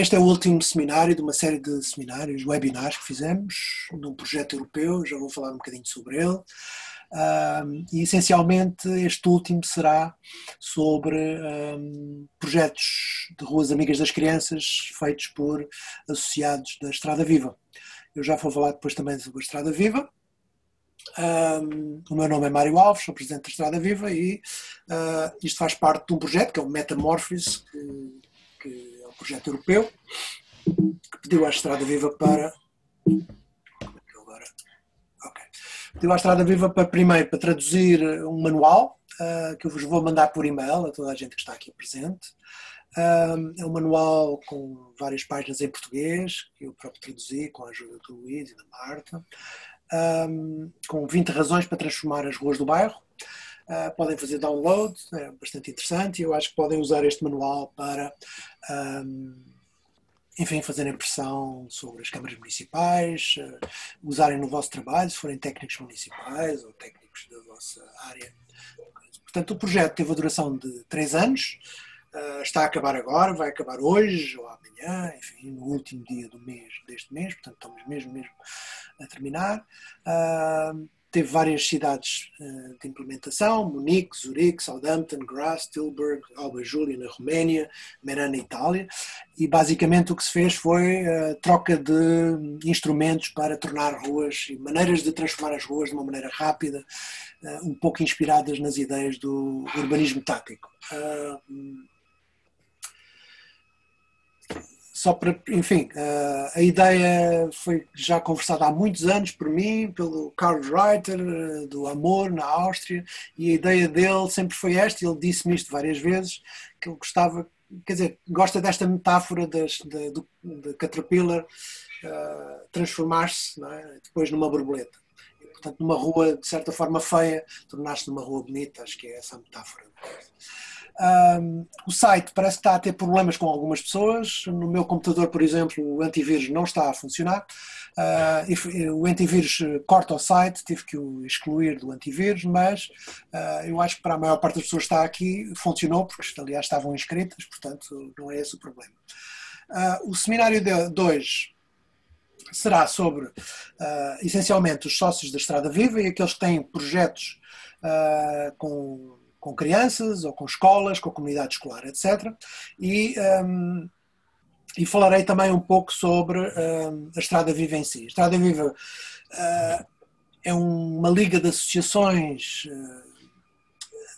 este é o último seminário de uma série de seminários, webinars que fizemos, num projeto europeu, já vou falar um bocadinho sobre ele. Um, e essencialmente este último será sobre um, projetos de ruas amigas das crianças feitos por associados da Estrada Viva. Eu já vou falar depois também sobre a Estrada Viva. Um, o meu nome é Mário Alves, sou presidente da Estrada Viva e uh, isto faz parte de um projeto que é o Metamorphose, que, que projeto europeu, que pediu à Estrada Viva para Pediu à Estrada Viva para, primeiro para traduzir um manual uh, que eu vos vou mandar por e-mail a toda a gente que está aqui presente. Uh, é um manual com várias páginas em português, que eu próprio traduzi com a ajuda do Luís e da Marta, um, com 20 razões para transformar as ruas do bairro. Uh, podem fazer download, é bastante interessante, e eu acho que podem usar este manual para um, enfim, fazerem pressão sobre as câmaras municipais, uh, usarem no vosso trabalho, se forem técnicos municipais ou técnicos da vossa área. Portanto, o projeto teve a duração de três anos, uh, está a acabar agora, vai acabar hoje ou amanhã, enfim, no último dia do mês, deste mês, portanto, estamos mesmo, mesmo a terminar. Uh, teve várias cidades uh, de implementação, Munique, Zurique, Southampton, Graz, Tilburg, Alba Júlia na Roménia, Merana na Itália, e basicamente o que se fez foi uh, troca de instrumentos para tornar ruas e maneiras de transformar as ruas de uma maneira rápida, uh, um pouco inspiradas nas ideias do urbanismo tático só para, enfim, eh, a ideia foi já conversada há muitos anos por mim, pelo Karl Reiter, eh, do Amor, na Áustria, e a ideia dele sempre foi esta, ele disse-me isto várias vezes, que ele gostava, quer dizer, gosta desta metáfora das, do, de Caterpillar uh, transformar-se é? depois numa borboleta. E, portanto, numa rua, de certa forma, feia, tornar-se numa rua bonita, acho que é essa a metáfora. Um, o site parece que está a ter problemas com algumas pessoas. No meu computador, por exemplo, o antivírus não está a funcionar. Uh, o antivírus corta o site, tive que o excluir do antivírus, mas uh, eu acho que para a maior parte das pessoas que está aqui funcionou, porque aliás estavam inscritas, portanto não é esse o problema. Uh, o seminário de hoje será sobre essencialmente os sócios da Estrada Viva e aqueles que têm projetos com com crianças ou com escolas, com a comunidade escolar, etc. E, um, e falarei também um pouco sobre um, a Estrada Viva em si. A Estrada Viva uh, é uma liga de associações uh,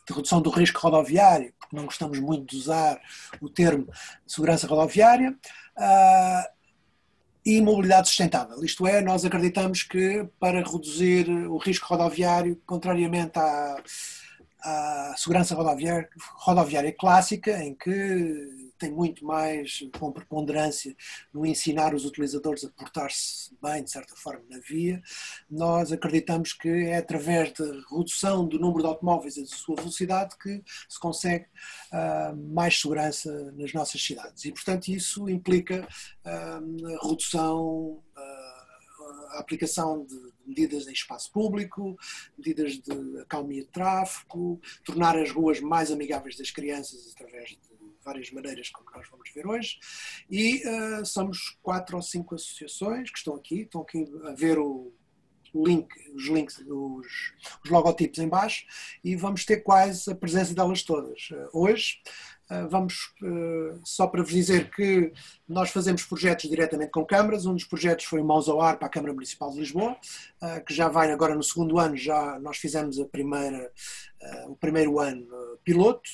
de redução do risco rodoviário, porque não gostamos muito de usar o termo segurança rodoviária. Uh, e mobilidade sustentável. Isto é, nós acreditamos que para reduzir o risco rodoviário, contrariamente à, a segurança rodoviária, rodoviária clássica, em que tem muito mais com preponderância no ensinar os utilizadores a portar-se bem, de certa forma, na via. Nós acreditamos que é através da redução do número de automóveis e da sua velocidade que se consegue uh, mais segurança nas nossas cidades. E, portanto, isso implica uh, redução. A aplicação de medidas em espaço público, medidas de acalmia de tráfego, tornar as ruas mais amigáveis das crianças através de várias maneiras, como nós vamos ver hoje. E uh, somos quatro ou cinco associações que estão aqui, estão aqui a ver o, link, os links, os, os logotipos em baixo e vamos ter quase a presença delas todas. Uh, hoje vamos, ah, só para vos dizer que nós fazemos projetos diretamente com câmaras. Um dos projetos foi o Mãos ao Ar para a Câmara Municipal de Lisboa, ah, que já vai agora no segundo ano, já nós fizemos a primeira, o primeiro ano piloto.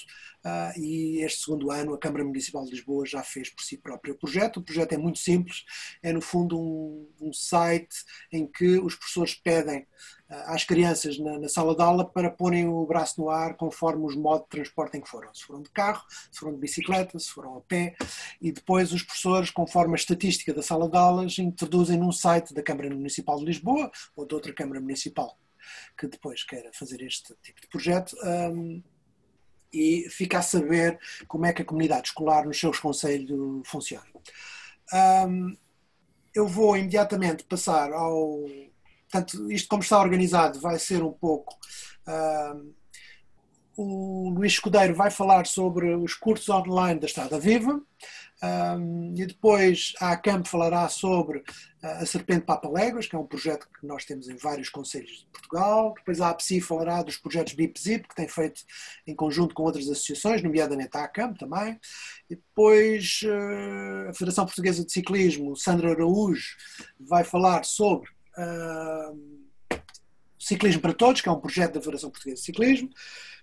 E este segundo ano a Câmara Municipal de Lisboa já fez por si próprio o projeto. O projeto é muito simples, é no fundo um, um site em que os professores pedem às crianças na, na, sala de aula para porem o braço no ar conforme os modos de transporte em que foram. Se foram de carro, se foram de bicicleta, se foram a pé, e depois os professores, conforme a estatística da sala de aulas, introduzem num site da Câmara Municipal de Lisboa ou de outra Câmara Municipal que depois queira fazer este tipo de projeto. Um, e fica a saber como é que a comunidade escolar nos seus conselhos funciona. Um, eu vou imediatamente passar ao. Portanto, isto como está organizado vai ser um pouco. Um, o Luís Escudeiro vai falar sobre os cursos online da Estrada Viva. Um, e depois a ACAMP falará sobre a Serpente Papa Léguas, que é um projeto que nós temos em vários conselhos de Portugal. Depois a APSI falará dos projetos BIPZIP, que tem feito em conjunto com outras associações, nomeadamente a ACAMP também. E depois uh, a Federação Portuguesa de Ciclismo, Sandra Araújo, vai falar sobre uh, Ciclismo para Todos, que é um projeto da Federação Portuguesa de Ciclismo.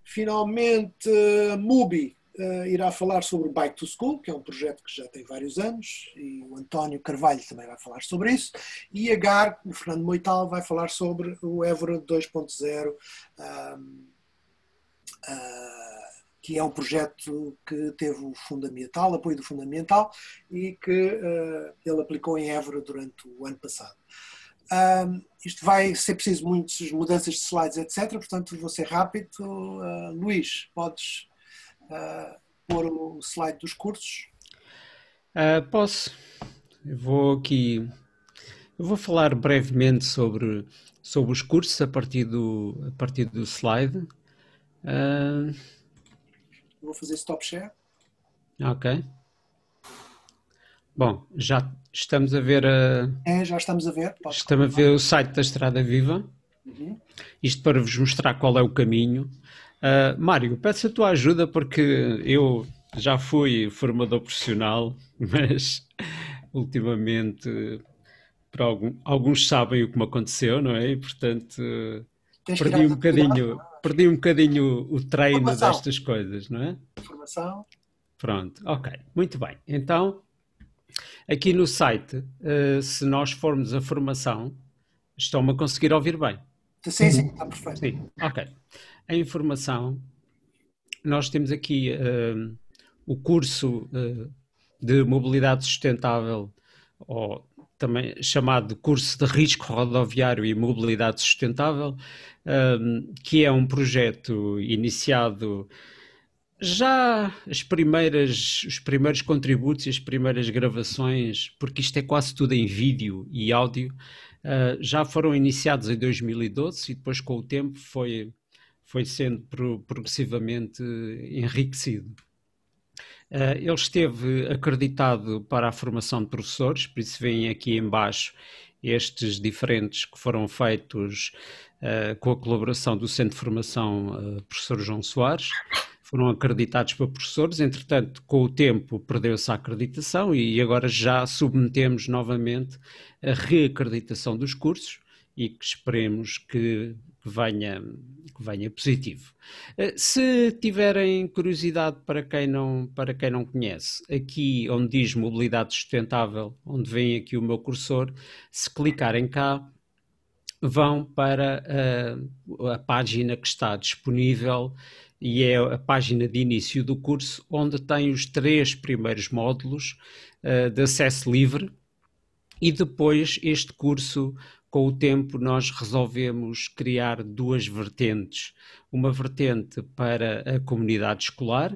Finalmente, a MUBI uh, irá falar sobre o Bike to School, que é um projeto que já tem vários anos, e o António Carvalho também vai falar sobre isso. E a GAR, o Fernando Moital, vai falar sobre o Évora 2.0. Um, uh, que é um projeto que teve o fundamental, apoio do fundamental e que uh, ele aplicou em Évora durante o ano passado. Um, isto vai ser preciso muitas mudanças de slides, etc. Portanto, vou ser rápido. Uh, Luís, podes uh, pôr o slide dos cursos? Uh, posso. Eu vou aqui. Eu vou falar brevemente sobre, sobre os cursos a partir do, a partir do slide. Vou fazer stop share. Ok. Bom, já estamos a ver a. É, já estamos a ver. estamos a ver o site da Estrada Viva. Uhum. Isto para vos mostrar qual é o caminho. Uh, Mário, peço a tua ajuda porque eu já fui formador profissional, mas ultimamente para algum, alguns sabem o que me aconteceu, não é? E portanto perdi um bocadinho, perdi um bocadinho o treino Formação. destas coisas, não é? Formação. Pronto, ok, muito bem. Então, aqui no site, uh, se nós formos a formação, estão-me a conseguir ouvir bem. Sim, sim, está perfeito. Sim, ok a informação, nós temos aqui uh, o curso uh, de mobilidade sustentável, ou também chamado curso de risco rodoviário e mobilidade sustentável, que é um projeto iniciado já as primeiras, os primeiros contributos e as primeiras gravações, porque isto é quase tudo em vídeo e áudio, uh, já foram iniciados em 2012 e depois com o tempo foi foi sendo progressivamente enriquecido. Uh, ele esteve acreditado para a formação de professores, por isso vêm aqui embaixo estes diferentes que foram feitos uh, com a colaboração do Centro de Formação Professor João Soares, foram acreditados para professores, entretanto, com o tempo perdeu-se a acreditação e agora já submetemos novamente a reacreditação dos cursos e que esperemos que venha, que venha positivo. Eh, se tiverem curiosidade para quem, não, para quem não conhece, aqui onde diz mobilidade sustentável, onde vem aqui o meu cursor, se clicarem cá, vão para a, a página que está disponível e é a página de início do curso, onde tem os três primeiros módulos uh, de acesso livre e depois este curso com o tempo nós resolvemos criar duas vertentes. Uma vertente para a comunidade escolar,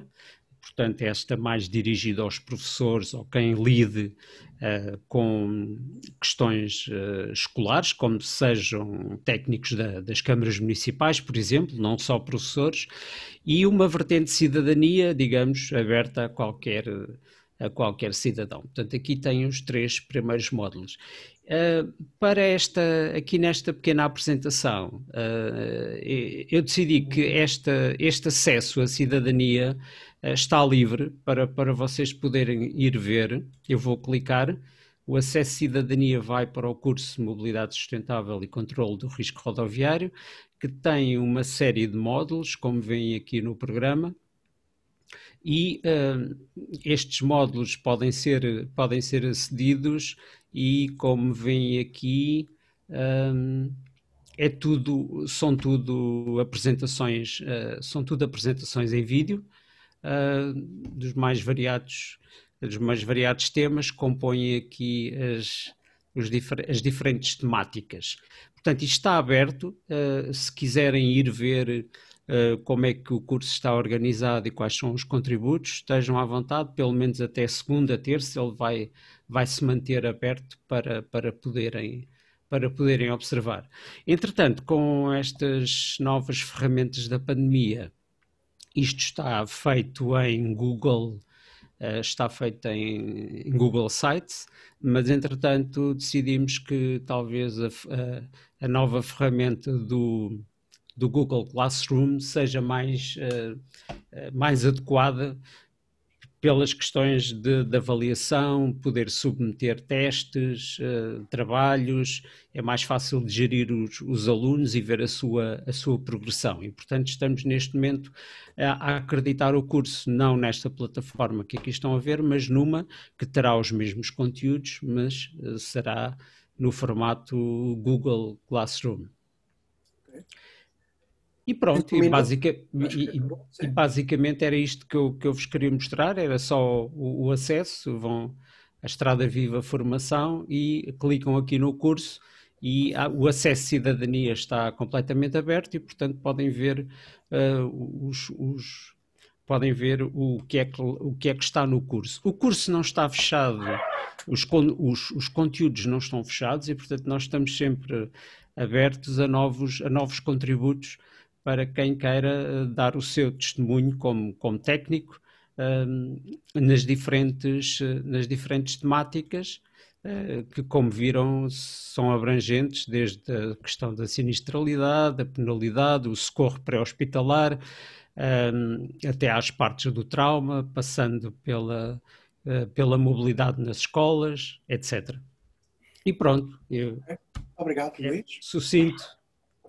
portanto, esta mais dirigida aos professores ou quem lide uh, com questões uh, escolares, como sejam técnicos da, das câmaras municipais, por exemplo, não só professores, e uma vertente de cidadania, digamos, aberta a qualquer a qualquer cidadão. Portanto, aqui tem os três primeiros módulos. Uh, para esta, aqui nesta pequena apresentação, uh, eu decidi que esta, este acesso à cidadania uh, está livre para, para vocês poderem ir ver. Eu vou clicar. O acesso cidadania vai para o curso de Mobilidade Sustentável e Controlo do Risco Rodoviário, que tem uma série de módulos, como veem aqui no programa e uh, estes módulos podem ser, podem ser acedidos e como veem aqui um, é tudo, são tudo apresentações, uh, são tudo apresentações em vídeo uh, dos mais variados dos mais variados temas compõem aqui as, difer as diferentes temáticas. Portanto, isto está aberto. Uh, se quiserem ir ver uh, como é que o curso está organizado e quais são os contributos, estejam à vontade, pelo menos até segunda, terça, ele vai, vai se manter aberto para, para poderem para poderem observar. Entretanto, com estas novas ferramentas da pandemia, isto está feito em Google, está feita em, em, Google Sites, mas entretanto decidimos que talvez a, a, a nova ferramenta do, do Google Classroom seja mais, uh, mais adequada pelas questões de, de, avaliação, poder submeter testes, uh, trabalhos, é mais fácil de gerir os, os, alunos e ver a sua, a sua progressão. E, portanto, estamos neste momento a, a, acreditar o curso, não nesta plataforma que aqui estão a ver, mas numa que terá os mesmos conteúdos, mas uh, será no formato Google Classroom. Okay. E pronto, e, basica, e, e, basicamente era isto que eu, que eu vos queria mostrar, era só o, o, acesso, vão a Estrada Viva Formação e clicam aqui no curso e o acesso cidadania está completamente aberto e portanto podem ver uh, os, os, podem ver o que, é que, o que é que está no curso. O curso não está fechado, os, os, os conteúdos não estão fechados e portanto nós estamos sempre abertos a novos, a novos contributos para quem queira eh, dar o seu testemunho como, como técnico ehm, nas, diferentes, eh, nas diferentes temáticas uh, que, como viram, são abrangentes, desde a questão da sinistralidade, da penalidade, o socorro pré-hospitalar, ehm, até às partes do trauma, passando pela, pela mobilidade nas escolas, etc. E pronto. Eu, Obrigado, Luís. Sucinto.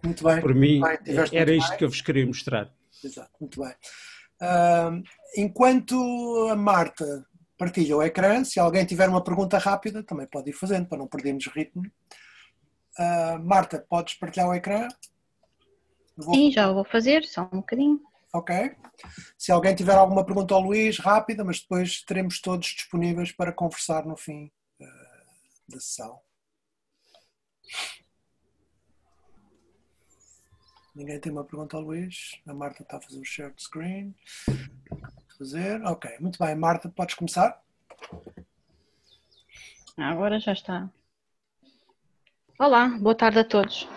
Muito bem. Por mim, bem, era isto bem. que eu vos queria mostrar. Exato, muito bem. Uh, enquanto a Marta partilha o ecrã, se alguém tiver uma pergunta rápida, também pode ir fazendo, para não perdermos ritmo. Uh, Marta, podes partilhar o ecrã? Vou... Sim, já vou fazer, só um bocadinho. Ok. Se alguém tiver alguma pergunta ao Luís, rápida, mas depois teremos todos disponíveis para conversar no fim uh, da sessão. Ninguém tem uma pergunta ao Luís. A Marta está a fazer o share screen. Fazer. Ok, muito bem. Marta, podes começar? Agora já está. Olá, boa tarde a todos.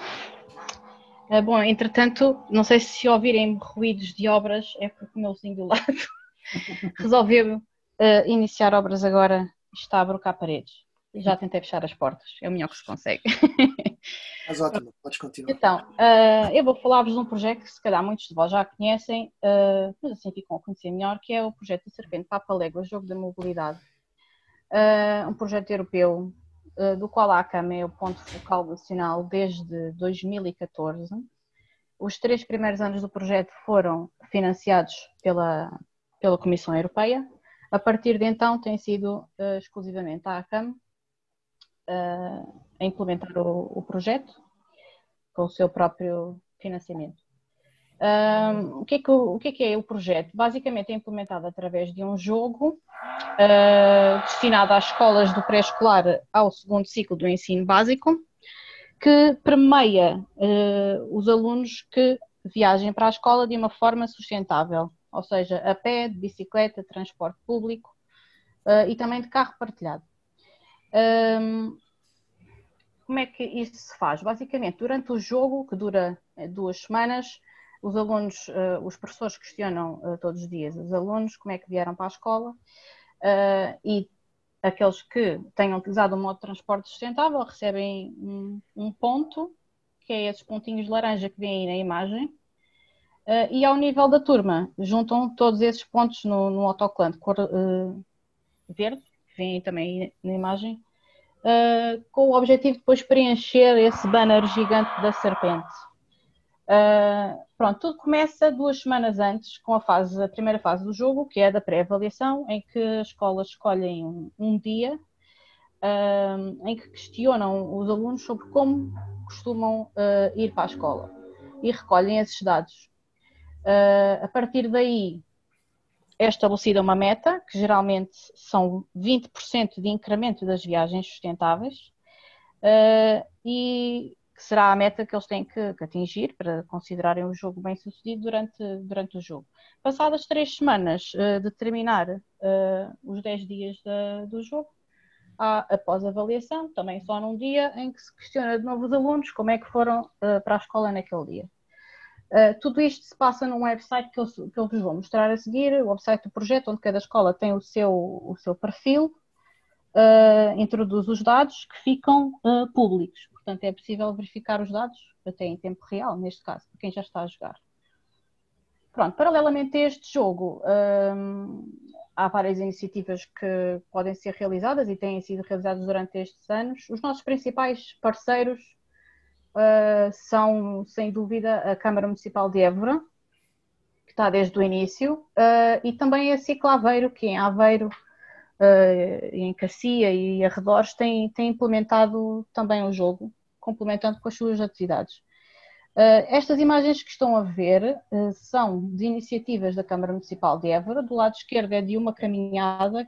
Uh, bom, entretanto, não sei se ouvirem ruídos de obras, é porque o meu vizinho do lado resolveu uh, iniciar obras agora e está a brocar paredes. Já tentei fechar as portas, é o melhor que se consegue. Mas ótimo, podes continuar. Então, uh, eu vou falar-vos de um projeto que se calhar muitos de vós já conhecem, uh, mas assim ficam a conhecer melhor, que é o projeto da Serpente Papa Légua, Jogo da Mobilidade. Uh, um projeto europeu, do qual a ACAM é o ponto focal nacional desde 2014. Os três primeiros anos do projeto foram financiados pela, pela Comissão Europeia. A partir de então tem sido exclusivamente a ACAM a implementar o, o, projeto com o seu próprio financiamento. Um, o, que é que, o, que é que é o projeto? Basicamente é implementado através de um jogo uh, destinado às escolas do pré-escolar ao segundo ciclo do ensino básico, que permeia uh, os alunos que viajem para a escola de uma forma sustentável, ou seja, a pé, de bicicleta, transporte público uh, e também de carro partilhado. Um, como é que isso se faz? Basicamente, durante o jogo, que dura eh, duas semanas, os alunos, uh, os professores questionam uh, todos os dias os alunos como é que vieram para a escola uh, e aqueles que tenham utilizado o modo de transporte sustentável recebem um, um ponto, que é esses pontinhos laranja que vêm aí na imagem, e ao nível da turma, juntam todos esses pontos no, no cor verde, também na imagem, uh, com o objetivo de depois preencher esse banner gigante da serpente. Uh, pronto, tudo começa duas semanas antes com a fase, a primeira fase do jogo, que é da pré-avaliação, em que as escolas escolhem um, um dia uh, em que questionam os alunos sobre como costumam ir para a escola e recolhem esses dados. a partir daí, é estabelecida uma meta, que geralmente são 20% de incremento das viagens sustentáveis, uh, e que será a meta que eles têm que, que, atingir para considerarem o jogo bem sucedido durante, durante o jogo. Passadas três semanas uh, de terminar uh, os 10 dias de, do jogo, há após avaliação, também só num dia, em que se questiona de novo os alunos como é que foram para a escola naquele dia. Uh, tudo isto se passa num website que eu, que eu vos vou mostrar a seguir, o website do projeto, onde cada escola tem o seu, o seu perfil, uh, introduz os dados que ficam uh, públicos. Portanto, é possível verificar os dados até em tempo real, neste caso, para quem já está a jogar. Pronto, paralelamente a este jogo, há várias iniciativas que podem ser realizadas e têm sido realizadas durante estes anos. Os nossos principais parceiros uh, são, sem dúvida, a Câmara Municipal de Évora, que está desde o início, uh, e também a Cicla Aveiro, que em Aveiro, uh, em Cacia e arredores, tem, tem implementado também o jogo, complementando com as suas atividades. Uh, estas imagens que estão a ver uh, são de iniciativas da Câmara Municipal de Évora. Do lado esquerdo é de uma caminhada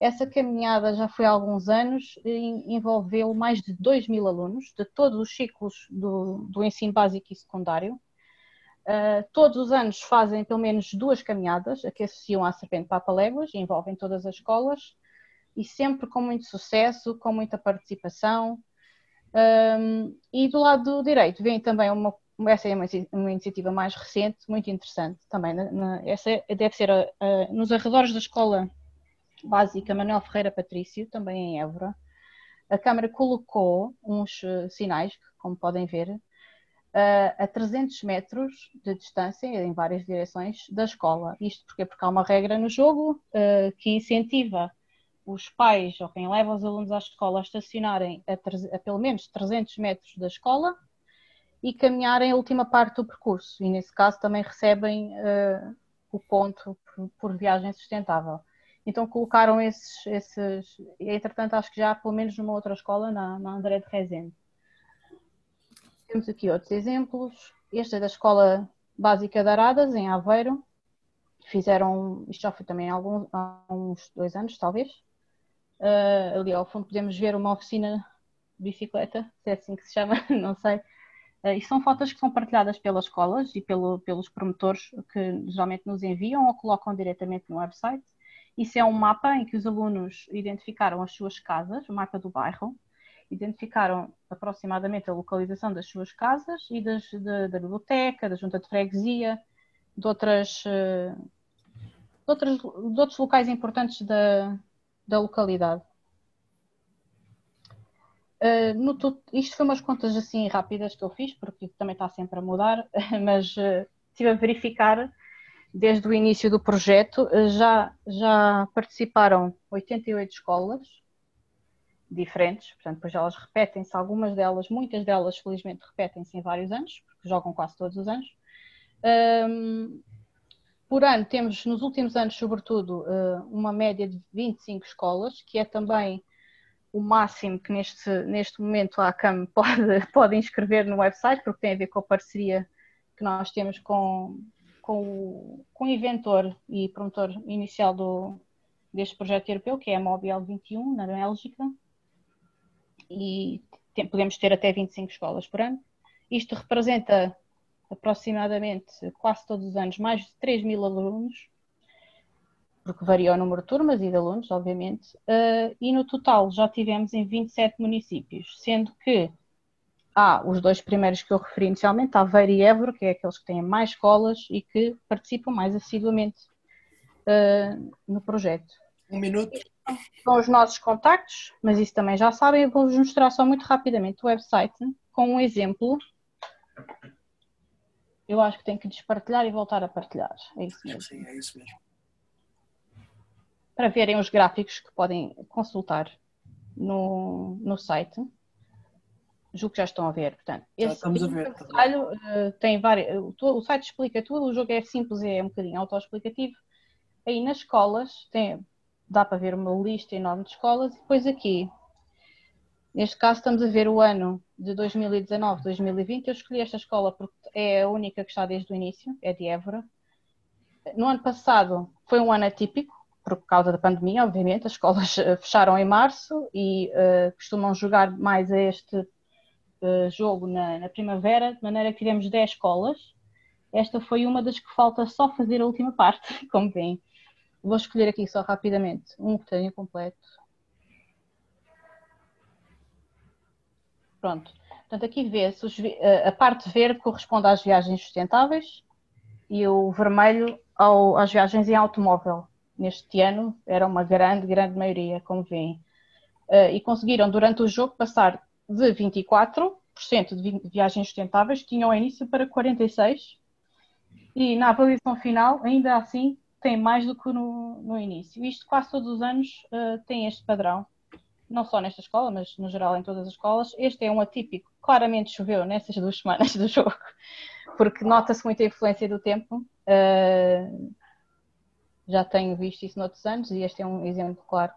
essa caminhada já foi há alguns anos e envolveu mais de 2 mil alunos de todos os ciclos do, do ensino básico e secundário. Uh, todos os anos fazem pelo menos duas caminhadas a que associam à Serpente Papa Léguas, envolvem todas as escolas e sempre com muito sucesso, com muita participação. Um, e do lado direito vem também uma, essa é uma, uma iniciativa mais recente, muito interessante também. Na, na, essa deve ser a, a, nos arredores da escola básica Manuel Ferreira Patrício, também em Évora, a Câmara colocou uns uh, sinais, como podem ver, uh, a 300 metros de distância, em várias direções, da escola. Isto porque, porque há uma regra no jogo uh, que incentiva os pais ou quem leva os alunos à escola a estacionarem a, a, pelo menos 300 metros da escola e caminharem a última parte do percurso. E nesse caso também recebem o ponto por, por viagem sustentável. Então colocaram esses, esses e entretanto acho que já pelo menos numa outra escola, na, na André de Rezende. Temos aqui outros exemplos. Este é da Escola Básica de Aradas, em Aveiro. Fizeram, isto já foi também há, alguns, há uns dois anos, talvez. Uh, ali ao fundo podemos ver uma oficina de bicicleta, se é assim que se chama, não sei. Uh, e são fotos que são partilhadas pelas escolas e pelo, pelos promotores que geralmente nos enviam ou colocam diretamente no website. Isso é um mapa em que os alunos identificaram as suas casas, o mapa do bairro, identificaram aproximadamente a localização das suas casas e das, de, da biblioteca, da junta de freguesia, de, outras, eh, de, outras, de outros locais importantes da, da localidade. Uh, no, isto foi umas contas assim rápidas que eu fiz, porque também está sempre a mudar, mas uh, estive a verificar desde o início do projeto, eh, já, já participaram 88 escolas diferentes, portanto, depois elas repetem-se, algumas delas, muitas delas, felizmente, repetem-se em vários anos, porque jogam quase todos os anos. Um, por ano, temos nos últimos anos, sobretudo, eh, uma média de 25 escolas, que é também o máximo que neste, neste momento a ACAM pode, pode inscrever no website, porque tem a ver com a parceria que nós temos com, com o, com o inventor e promotor inicial do, deste projeto europeu, que é a Mobile 21, na Bélgica, e tem, podemos ter até 25 escolas por ano. Isto representa aproximadamente, quase todos os anos, mais de 3 mil alunos, porque varia o número de turmas e de alunos, obviamente, uh, e no total já tivemos em 27 municípios, sendo que há os dois primeiros que eu referi inicialmente, Aveiro e Évora, que é aqueles que têm mais escolas e que participam mais assiduamente uh, no projeto. Um minuto. São os nossos contactos, mas isso também já sabem. Eu vou-vos mostrar só muito rapidamente o website com um exemplo. Eu acho que tenho que despartilhar e voltar a partilhar. É isso mesmo. Sim, é isso mesmo. Para verem os gráficos que podem consultar no, no site julgo que já estão a ver. Portanto, esse uh, tem várias, o site explica tudo, o jogo é simples, é um bocadinho autoexplicativo. Aí nas escolas tem, dá para ver uma lista enorme de escolas e depois aqui, neste caso estamos a ver o ano de 2019, 2020. Eu escolhi esta escola porque é a única que está desde o início, é de Évora. No ano passado foi um ano atípico, por causa da pandemia, obviamente, as escolas eh, fecharam em março e uh, costumam jogar mais a este jogo na, na, primavera, de maneira que tivemos 10 escolas. Esta foi uma das que falta só fazer a última parte, como vem. Vou escolher aqui só rapidamente um que tenha completo. Pronto. Portanto, aqui vê-se a parte verde corresponde às viagens sustentáveis e o vermelho ao, às viagens em automóvel. Neste ano era uma grande, grande maioria, como veem. Uh, e conseguiram, durante o jogo, passar de 24% de viagens sustentáveis, tinham início para 46%, e na avaliação final, ainda assim, tem mais do que no, no início. Isto quase todos os anos uh, tem este padrão não só nesta escola, mas no geral em todas as escolas. Este é um atípico, claramente choveu nessas duas semanas do jogo, porque nota-se muita influência do tempo. Uh, já tenho visto isso noutros anos e este é um exemplo claro.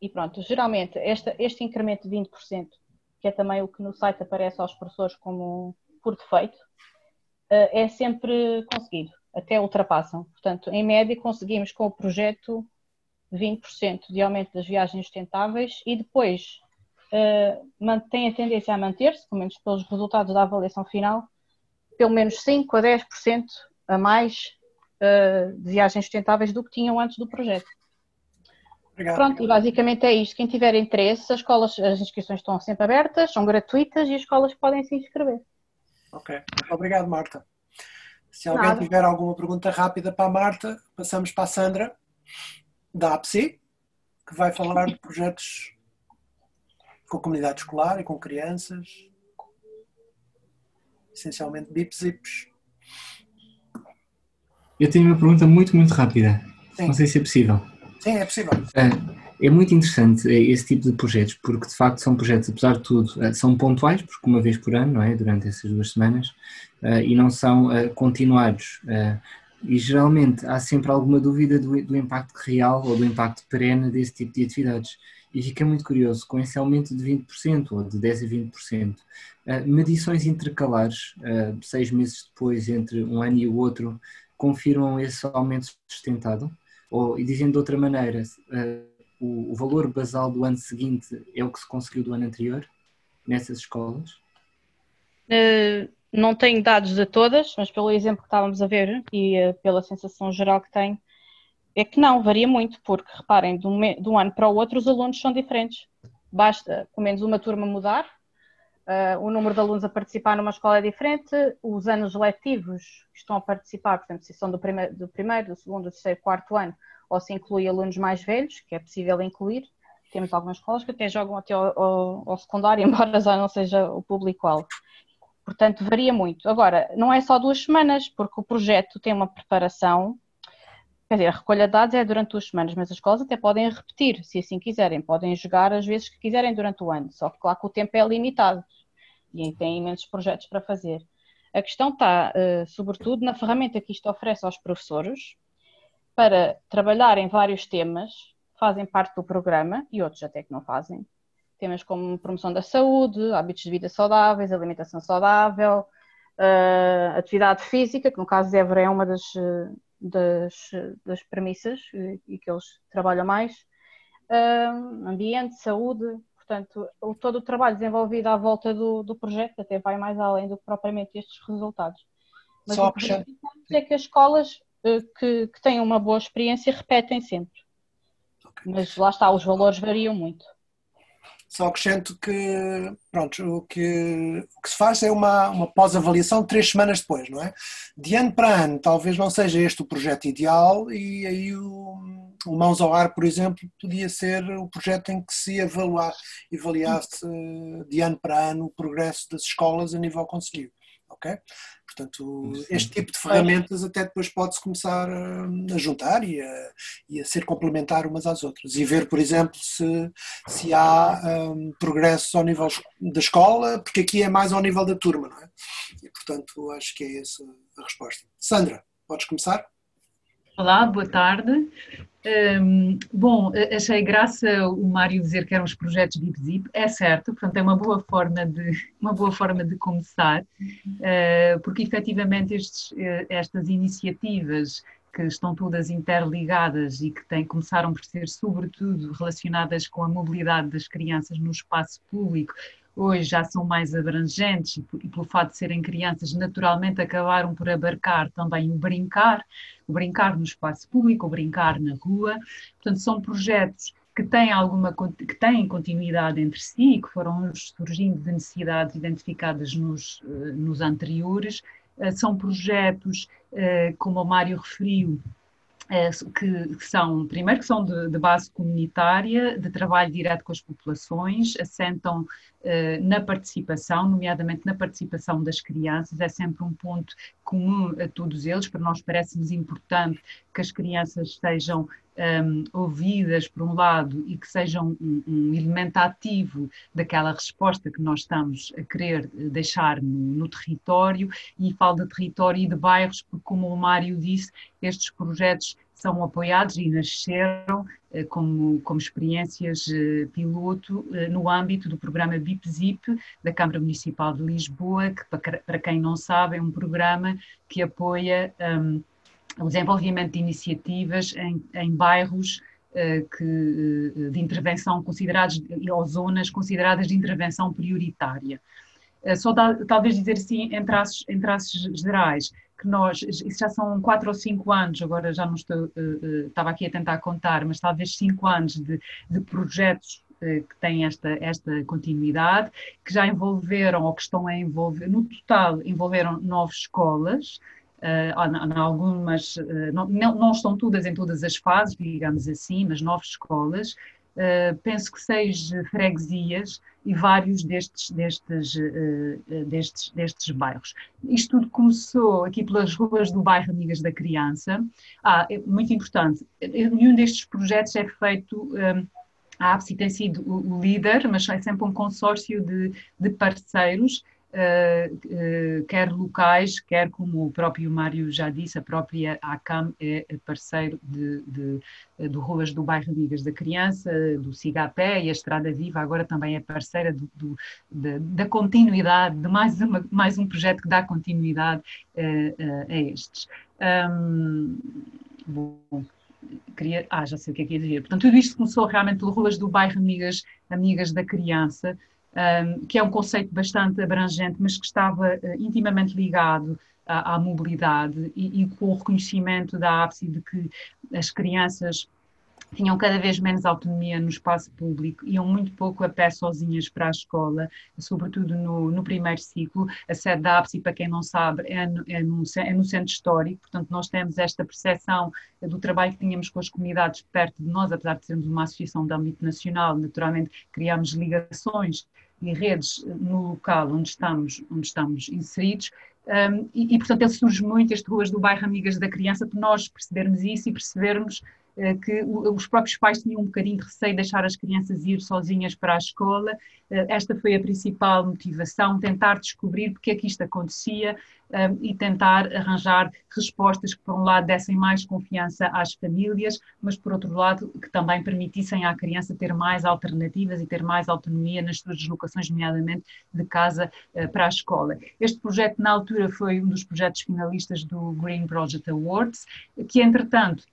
E pronto, geralmente este, este incremento de 20%, que é também o que no site aparece aos professores como por defeito, uh, é sempre conseguido, até ultrapassam. Portanto, em média conseguimos com o projeto 20% de aumento das viagens sustentáveis e depois uh, mantém a tendência a manter-se, pelo menos pelos resultados da avaliação final, pelo menos 5 a 10% a mais uh, de viagens sustentáveis do que tinham antes do projeto. Obrigado. Pronto, e basicamente é isto. Quem tiver interesse, as escolas, as inscrições estão sempre abertas, são gratuitas e as escolas podem se inscrever. Ok, obrigado Marta. Se alguém Nada. tiver alguma pergunta rápida para a Marta, passamos para a Sandra da APSI, que vai falar de projetos com a comunidade escolar e com crianças, essencialmente BIPs e IPs. Eu tenho uma pergunta muito, muito rápida. Sim. Não sei se é possível. Sim, é possível. É, é muito interessante é, esse tipo de projetos, porque de facto são projetos, apesar de tudo, é, são pontuais, porque uma vez por ano, não é? Durante essas duas semanas, e não são continuados. E geralmente há sempre alguma dúvida do, do, impacto real ou do impacto perene desse tipo de atividades. E fica muito curioso, com esse aumento de 20% ou de 10% a 20%, uh, medições intercalares, seis meses depois, entre um ano e o outro, confirmam esse aumento sustentado? Ou, e dizendo de outra maneira, uh, o, o valor basal do ano seguinte é o que se conseguiu do ano anterior, nessas escolas? Uh, não tenho dados de todas, mas pelo exemplo que estávamos a ver e uh, pela sensação geral que tenho, é que não, varia muito, porque reparem, de um, de um ano para o outro os alunos são diferentes. Basta, pelo menos, uma turma mudar, uh, o número de alunos a participar numa escola é diferente, os anos letivos que estão a participar, portanto, se são do primeiro, do, primeiro, do segundo, do terceiro, quarto ano, ou se inclui alunos mais velhos, que é possível incluir. Temos algumas escolas que até jogam até ao, ao, ao secundário, embora já não seja o público-alvo. Portanto, varia muito. Agora, não é só duas semanas, porque o projeto tem uma preparação. Quer dizer, a recolha de dados é durante duas semanas, mas as escolas até podem repetir, se assim quiserem. Podem jogar as vezes que quiserem durante o ano. Só que, claro, que o tempo é limitado e tem imensos projetos para fazer. A questão está, uh, sobretudo, na ferramenta que isto oferece aos professores para trabalhar em vários temas, fazem parte do programa e outros até que não fazem, temas como promoção da saúde, hábitos de vida saudáveis, alimentação saudável, uh, atividade física, que no caso de Évora é uma das, das, das premissas e, e, que eles trabalham mais, uh, ambiente, saúde, portanto, o, todo o trabalho desenvolvido à volta do, do projeto até vai mais além do que propriamente estes resultados. Mas Só o que é que as escolas uh, que, que têm uma boa experiência repetem sempre. Okay. Mas lá está, os valores variam muito. Só acrescento que, pronto, o que, o que se faz é uma, uma pós-avaliação três semanas depois, não é? De ano para ano, talvez não seja este o projeto ideal e aí o, o Mãos ao Ar, por exemplo, podia ser o projeto em que se avaliar, avaliasse de ano para ano o progresso das escolas a nível conseguido, ok? Portanto, este tipo de ferramentas até depois pode-se começar a, a juntar e a, e a, ser complementar umas às outras. E ver, por exemplo, se, se há um, progresso ao nível da escola, porque aqui é mais ao nível da turma, não é? E, portanto, acho que é essa a resposta. Sandra, podes começar? Olá, boa tarde. Um, bom, achei graça o Mário dizer que eram os projetos Deep Zip, é certo, portanto é uma boa forma de, uma boa forma de começar, uh, porque efetivamente estes, uh, estas iniciativas que estão todas interligadas e que têm, começaram por ser sobretudo relacionadas com a mobilidade das crianças no espaço público hoje já são mais abrangentes e, e, pelo fato de serem crianças, naturalmente acabaram por abarcar também o brincar, o brincar no espaço público, o brincar na rua. Portanto, são projetos que têm alguma que têm continuidade entre si e que foram surgindo de necessidades identificadas nos, nos anteriores. São projetos, como o Mário referiu, eh, que, que, são, primeiro, que são de, de, base comunitária, de trabalho direto com as populações, assentam eh, na participação, nomeadamente na participação das crianças, é sempre um ponto comum a todos eles, para nós parece-nos importante que as crianças sejam um, ouvidas, por um lado, e que sejam um, um, elemento ativo daquela resposta que nós estamos a querer deixar no, no, território, e falo de território e de bairros, porque, como o Mário disse, estes projetos são apoiados e nasceram eh, como, como experiências eh, piloto eh, no âmbito do programa BIPZIP da Câmara Municipal de Lisboa, que, para quem não sabe, é um programa que apoia. Um, o desenvolvimento de iniciativas em, em bairros uh, que, uh, de intervenção considerados, ou zonas consideradas de intervenção prioritária. Uh, só da, talvez dizer assim, em traços, em traços gerais, que nós, isso já são quatro ou cinco anos, agora já não estou, estava aqui a tentar contar, mas talvez cinco anos de, de projetos que têm esta, esta continuidade, que já envolveram ou que estão a envolver, no total, envolveram nove escolas, uh, algumas, uh, não, não, estão todas em todas as fases, digamos assim, mas nove escolas, uh, penso que seis freguesias e vários destes, destes, destes, destes bairros. Isto tudo começou aqui pelas ruas do bairro Amigas da Criança. Ah, é muito importante, nenhum destes projetos é feito. Um, a APSI tem sido o líder, mas é sempre um consórcio de, de parceiros Uh, quer locais, quer como o próprio Mário já disse, a própria ACAM é parceiro de, de, do Ruas do Bairro Amigas da Criança, do Cigapé e a Estrada Viva agora também é parceira do, do, de, da continuidade, de mais, uma, mais um projeto que dá continuidade uh, a estes. Um, bom, queria, ah, já sei o que é que ia dizer. Portanto, tudo isto começou realmente pelo Ruas do Bairro Amigas, Amigas da Criança, um, que é um conceito bastante abrangente, mas que estava uh, intimamente ligado à, à mobilidade e, e, com o reconhecimento da APSI de que as crianças tinham cada vez menos autonomia no espaço público, iam muito pouco a pé sozinhas para a escola, sobretudo no, no primeiro ciclo. A sede da APSI, para quem não sabe, é no, é, no, é no, centro histórico, portanto, nós temos esta percepção do trabalho que tínhamos com as comunidades perto de nós, apesar de sermos uma associação de âmbito nacional, naturalmente criamos ligações e redes no local onde estamos, onde estamos inseridos. Um, e, e, portanto, ele surge muito, este Ruas do Bairro Amigas da Criança, para nós percebermos isso e percebermos uh, que os próprios pais tinham um bocadinho de receio de deixar as crianças ir sozinhas para a escola. Uh, esta foi a principal motivação, tentar descobrir porque é que isto acontecia, um, e tentar arranjar respostas que, por um lado, dessem mais confiança às famílias, mas, por outro lado, que também permitissem à criança ter mais alternativas e ter mais autonomia nas suas deslocações, nomeadamente de casa uh, para a escola. Este projeto, na altura, foi um dos projetos finalistas do Green Project Awards, que, entretanto,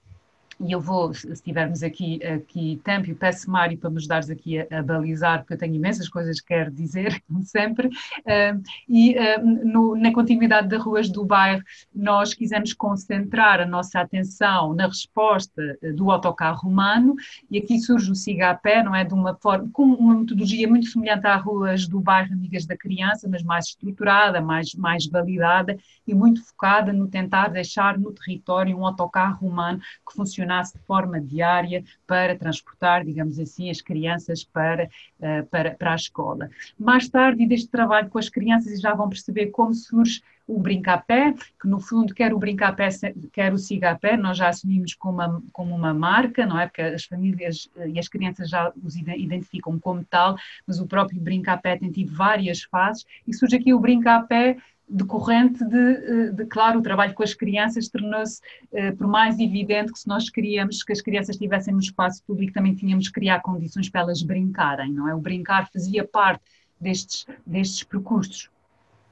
e eu vou, se tivermos aqui, aqui tempo, eu peço Mário para me ajudares aqui a, a, balizar, porque eu tenho imensas coisas que quero dizer, como sempre, uh, e uh, no, na continuidade das ruas do bairro, nós quisemos concentrar a nossa atenção na resposta uh, do autocarro humano, e aqui surge o Siga a Pé, não é, de uma forma, com uma metodologia muito semelhante às ruas do bairro Amigas da Criança, mas mais estruturada, mais, mais validada, e muito focada no tentar deixar no território um autocarro humano que funcione funcionasse de forma diária para transportar, digamos assim, as crianças para, uh, para, para a escola. Mais tarde, e deste trabalho com as crianças, já vão perceber como surge o brinca-pé, que no fundo quer o brinca-pé, quer o siga-pé, nós já assumimos como uma, como uma marca, não é? Porque as famílias eh, e as crianças já os identificam como tal, mas o próprio brinca-pé tem tido várias fases e surge aqui o brinca-pé decorrente de, eh, de, claro, o trabalho com as crianças tornou-se uh, por mais evidente que se nós queríamos que as crianças estivessem no espaço público, também tínhamos que criar condições para elas brincarem, não é? O brincar fazia parte destes, destes percursos.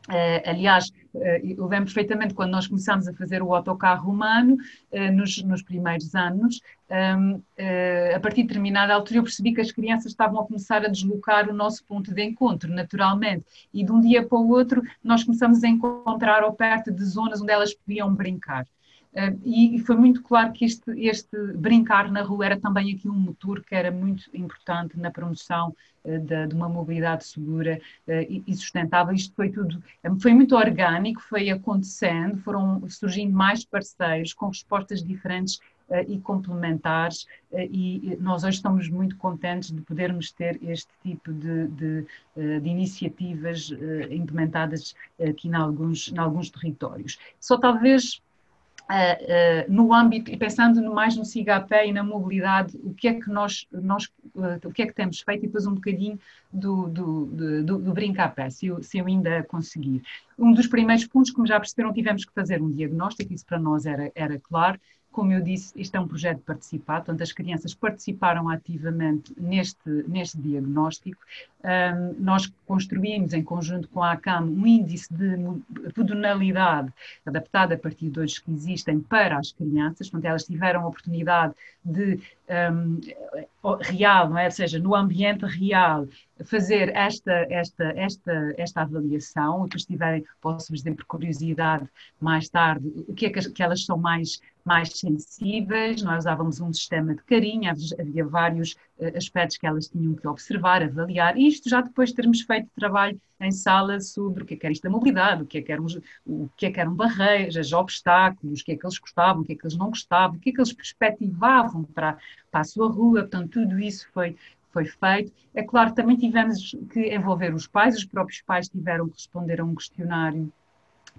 Uh, aliás, uh, eu lembro perfeitamente quando nós começámos a fazer o autocarro humano, uh, nos, nos, primeiros anos, um, a partir de determinada altura eu percebi que as crianças estavam a começar a deslocar o nosso ponto de encontro, naturalmente, e de um dia para o outro nós começamos a encontrar ao perto de zonas onde elas podiam brincar. Uh, e, foi muito claro que este, este, brincar na rua era também aqui um motor que era muito importante na promoção uh, de, de, uma mobilidade segura uh, e, e, sustentável. Isto foi tudo, foi muito orgânico, foi acontecendo, foram surgindo mais parceiros com respostas diferentes e complementares e nós hoje estamos muito contentes de podermos ter este tipo de, de, de iniciativas implementadas aqui em alguns, em alguns territórios. Só talvez Uh, no âmbito, e pensando mais no CIGAPé e na mobilidade, o que é que nós, nós uh, o que é que temos feito e depois um bocadinho do, do, do, do, do brincar pé, se eu, se eu ainda conseguir. Um dos primeiros pontos, como já perceberam, tivemos que fazer um diagnóstico, isso para nós era, era claro, como eu disse, isto é um projeto participado, portanto, as crianças participaram ativamente neste, neste diagnóstico. Um, nós construímos, em conjunto com a ACAM, um índice de pedonalidade adaptado a partir de hoje que existem para as crianças, portanto, elas tiveram a oportunidade de, um, real, não é? ou seja, no ambiente real, fazer esta, esta, esta, esta avaliação, e depois tiverem, posso dizer por curiosidade, mais tarde, o que é que, que elas são mais mais sensíveis, nós usávamos um sistema de carinho, havia vários uh, aspectos que elas tinham que observar, avaliar, e isto já depois de termos feito trabalho em sala sobre o que é que era isto da mobilidade, o que é que eram, o que é que eram barreiras, obstáculos, o que é que eles gostavam, o que é que eles não gostavam, o que é que eles perspectivavam para, para a sua rua, portanto, tudo isso foi, foi feito. É claro, também tivemos que envolver os pais, os próprios pais tiveram que responder a um questionário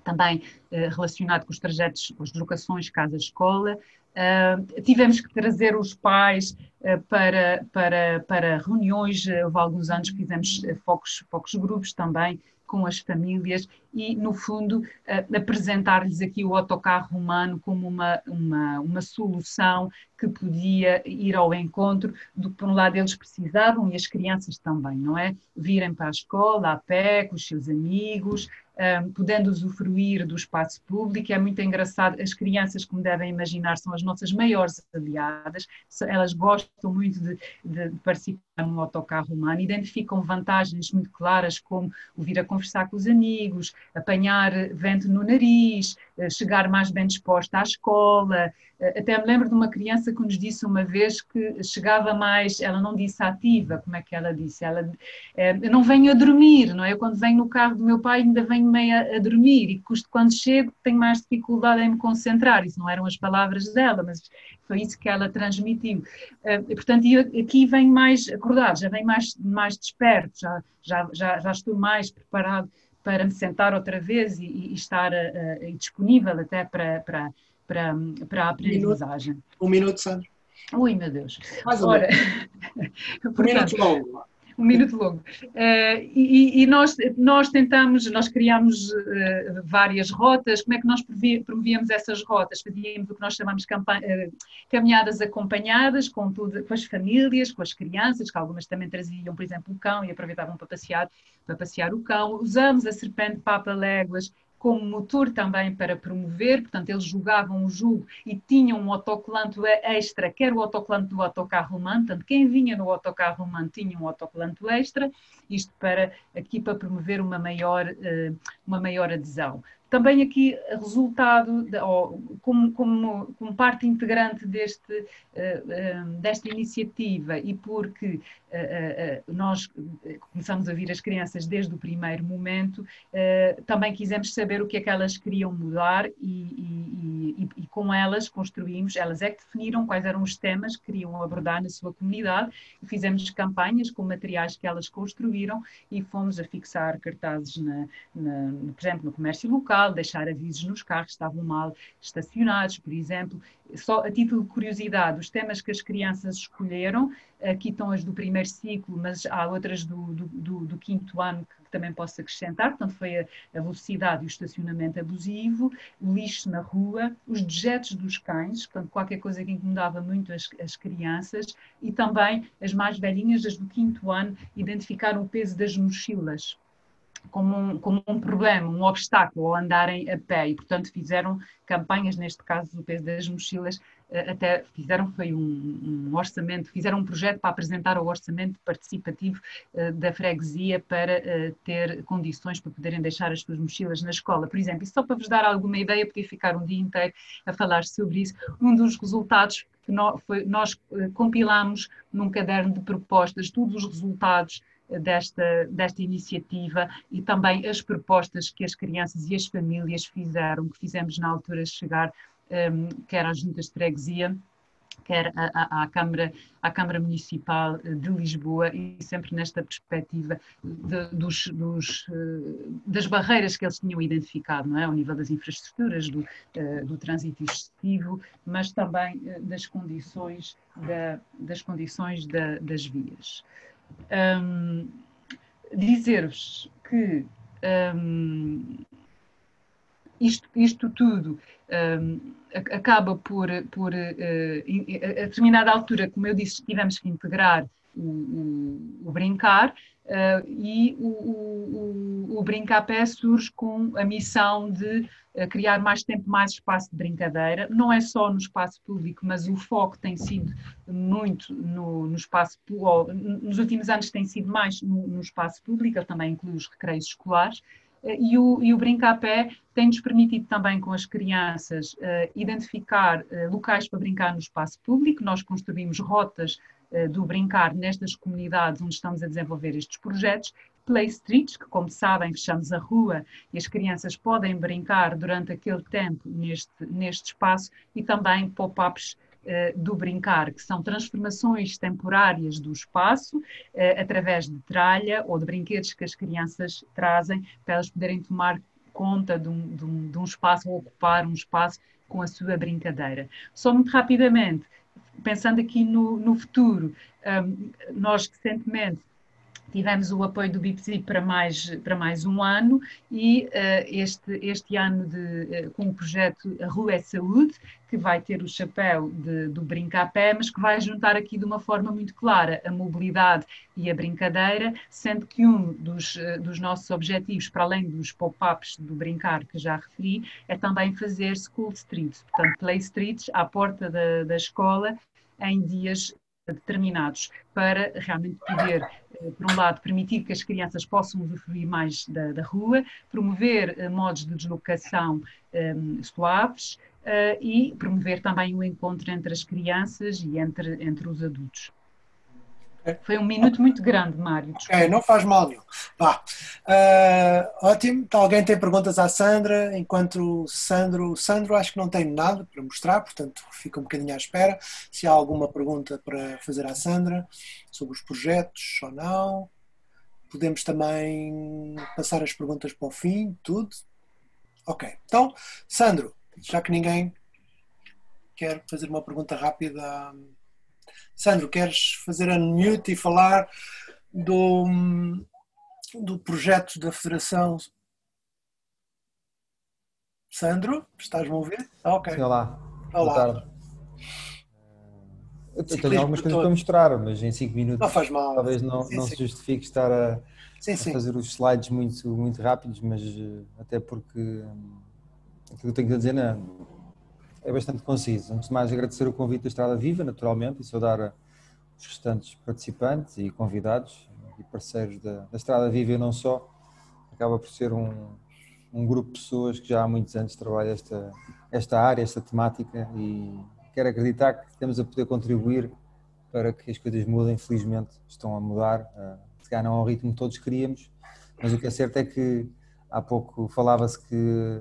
também eh, relacionado com os trajetos, com as deslocações casa-escola. Uh, tivemos que trazer os pais uh, para, para, para reuniões, houve alguns anos que fizemos focos, focos grupos também com as famílias e, no fundo, apresentar-lhes aqui o autocarro humano como uma, uma, uma solução que podia ir ao encontro do que, por um lado, eles precisavam e as crianças também, não é? Virem para a escola a pé, com os seus amigos, um, podendo usufruir do espaço público. É muito engraçado, as crianças, como devem imaginar, são as nossas maiores aliadas, elas gostam muito de, de participar no autocarro humano, identificam vantagens muito claras, como o vir a conversar com os amigos, apanhar vento no nariz, chegar mais bem disposta à escola. Eh, até me lembro de uma criança que nos disse uma vez que chegava mais, ela não disse ativa, como é que ela disse? Ela, eh, eu não venho a dormir, não é? Eu quando venho no carro do meu pai ainda venho meio a, dormir e custo quando chego tenho mais dificuldade em me concentrar. Isso não eram as palavras dela, mas foi isso que ela transmitiu. Portanto, eu aqui venho mais acordado, já venho mais, mais desperto, já, já, já, já estou mais preparado para me sentar outra vez e, e estar uh, disponível até para, para, para, para a aprendizagem. Um minuto, Sandra. Ui, meu Deus. Mais ou menos. um minuto longo um minuto longo. Uh, e, e nós, nós tentamos, nós criamos uh, várias rotas, como é que nós promovíamos essas rotas? Fazíamos o que nós chamamos uh, caminhadas acompanhadas com, tudo, com as famílias, com as crianças, que algumas também traziam, por exemplo, o cão e aproveitavam para passear, para passear o cão. Usamos a serpente Papa Léguas como motor também para promover, portanto, eles jogavam o jogo e tinham um autocolante extra, que era o autocolante do autocarro humano, portanto, quem vinha no autocarro humano tinha um autocolante extra, isto para aqui para promover uma maior, eh, uma maior adesão. Também aqui resultado, de, ou, como, como, como, parte integrante deste, uh, desta iniciativa e porque nós começamos a vir as crianças desde o primeiro momento, também quisemos saber o que é que elas queriam mudar e, e, e, e, com elas construímos, elas é que definiram quais eram os temas que queriam abordar na sua comunidade e fizemos campanhas com materiais que elas construíram e fomos a fixar cartazes, na, na, por exemplo, no comércio local, deixar avisos nos carros que estavam mal estacionados, por exemplo. Só a título de curiosidade, os temas que as crianças escolheram, aqui estão as do primeiro ciclo, mas há outras do, do, do, do quinto ano que também posso acrescentar, portanto, foi a, a, velocidade e o estacionamento abusivo, o lixo na rua, os dejetos dos cães, portanto, qualquer coisa que incomodava muito as, as crianças, e também as mais velhinhas, as do quinto ano, identificaram o peso das mochilas como um, como um problema, um obstáculo ao andarem a pé e, portanto, fizeram campanhas, neste caso, do peso das mochilas, até fizeram foi um, um, orçamento, fizeram um projeto para apresentar o orçamento participativo uh, da freguesia para uh, ter condições para poderem deixar as suas mochilas na escola. Por exemplo, e só para vos dar alguma ideia, podia ficar um dia inteiro a falar sobre isso, um dos resultados que nós, foi, nós uh, compilamos num caderno de propostas todos os resultados desta, desta iniciativa e também as propostas que as crianças e as famílias fizeram, que fizemos na altura chegar um, quer às juntas de freguesia, quer à, Câmara, à Câmara Municipal de Lisboa e sempre nesta perspectiva de, dos, dos, eh, das barreiras que eles tinham identificado, não é? ao nível das infraestruturas, do, uh, do trânsito excessivo, mas também uh, das condições, da, das, condições da, das vias. Um, Dizer-vos que um, isto, isto tudo um, acaba por, por uh, a determinada altura, como eu disse, tivemos que integrar o, o, o brincar uh, e o, o, o Brincar Pé surge com a missão de criar mais tempo, mais espaço de brincadeira. Não é só no espaço público, mas o foco tem sido muito no, no espaço, ou, nos últimos anos tem sido mais no, no espaço público, ele também inclui os recreios escolares, e o, e o Brinca a Pé tem-nos permitido também com as crianças uh, identificar uh, locais para brincar no espaço público. Nós construímos rotas do brincar nestas comunidades onde estamos a desenvolver estes projetos. Play Streets, que como sabem fechamos a rua e as crianças podem brincar durante aquele tempo neste, neste espaço e também pop-ups eh, do brincar, que são transformações temporárias do espaço, eh, através de tralha ou de brinquedos que as crianças trazem para elas poderem tomar conta de um, de um, de um espaço ou ocupar um espaço com a sua brincadeira. Só muito rapidamente, pensando aqui no, no futuro, um, nós recentemente tivemos o apoio do BIPSI para mais, para mais um ano e uh, este, este ano de, uh, com o projeto A Rua é Saúde, que vai ter o chapéu de, do brinca a pé, mas que vai juntar aqui de uma forma muito clara a mobilidade e a brincadeira, sendo que um dos, uh, dos nossos objetivos, para além dos pop-ups do brincar que já referi, é também fazer school streets, portanto play streets à porta da, da escola em dias determinados para realmente poder, eh, por um lado, permitir que as crianças possam usufruir mais da, da rua, promover eh, modos de deslocação um, suaves uh, e promover também o encontro entre as crianças e entre, entre os adultos. Foi um minuto muito grande, Mário. Ok, não faz mal nenhum. Vá. Uh, ótimo. Então, alguém tem perguntas à Sandra? Enquanto o Sandro, Sandro acho que não tem nada para mostrar, portanto fica um bocadinho à espera. Se há alguma pergunta para fazer à Sandra sobre os projetos ou não. Podemos também passar as perguntas para o fim, tudo. Ok. Então, Sandro, já que ninguém quer fazer uma pergunta rápida Sandro, queres fazer a mute e falar do, do projeto da Federação? Sandro, estás-me a ouvir? Ah, ok. Sim, olá. Olá. Boa tarde. Eu tenho algumas coisas para mostrar, mas em 5 minutos não faz mal. talvez não, sim, não sim. se justifique estar a, sim, a, fazer os slides muito, muito rápidos, mas eh, até porque hum, aquilo que eu tenho que dizer não, é bastante conciso. Antes de mais, agradecer o convite da Estrada Viva, naturalmente, e saudar os restantes participantes e convidados e parceiros da, da Estrada Viva e não só. Acaba por ser um, um grupo de pessoas que já há muitos anos trabalha esta, esta área, esta temática e quero acreditar que estamos a poder contribuir para que as coisas mudem. Felizmente estão a mudar, uh, se calhar não ao ritmo que todos queríamos, mas o que é certo é que há pouco falava-se que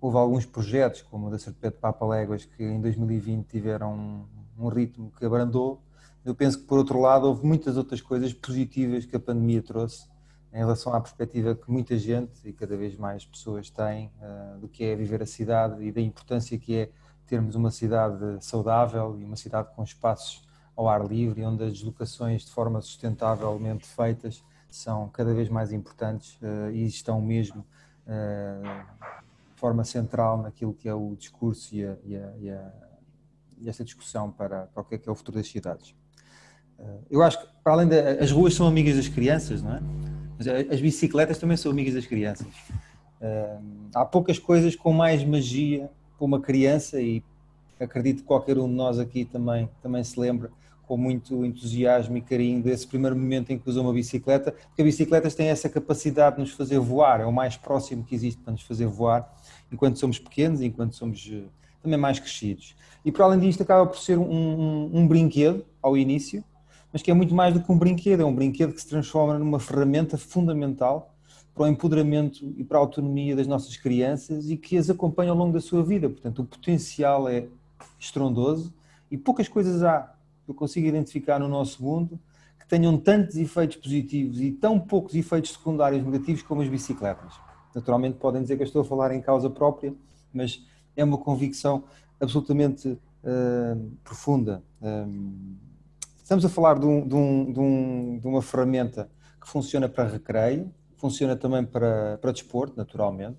houve alguns projetos, como o da Serpente Papa Léguas, que em 2020 tiveram um, ritmo que abrandou. Eu penso que, por outro lado, houve muitas outras coisas positivas que a pandemia trouxe em relação à perspectiva que muita gente e cada vez mais pessoas têm uh, do que é viver a cidade e da importância que é termos uma cidade saudável e uma cidade com espaços ao ar livre, onde as deslocações de forma sustentavelmente feitas são cada vez mais importantes uh, e estão mesmo uh, forma central naquilo que é o discurso e, a, e, a, e, a, e esta discussão para, para o que é, que é o futuro das cidades. Eh, eu acho que, para além das as ruas são amigas das crianças, não é? Mas as bicicletas também são amigas das crianças. Eh, há poucas coisas com mais magia para uma criança e acredito que qualquer um de nós aqui também, também se lembra com muito entusiasmo e carinho desse primeiro momento em que usa uma bicicleta, porque as bicicletas têm essa capacidade de nos fazer voar, é o mais próximo que existe para nos fazer voar, enquanto somos pequenos, enquanto somos eh, também mais crescidos. E para além disto, acaba por ser um, um, um brinquedo ao início, mas que é muito mais do que um brinquedo, é um brinquedo que se transforma numa ferramenta fundamental para o empoderamento e para a autonomia das nossas crianças e que as acompanha ao longo da sua vida. Portanto, o potencial é estrondoso e poucas coisas há que eu consigo identificar no nosso mundo que tenham tantos efeitos positivos e tão poucos efeitos secundários negativos como as bicicletas. Naturalmente podem dizer que eu estou a falar em causa própria, mas é uma convicção absolutamente uh, profunda. Um, estamos a falar de, de, um, de, um, de, uma ferramenta que funciona para recreio, funciona também para, para desporto, naturalmente,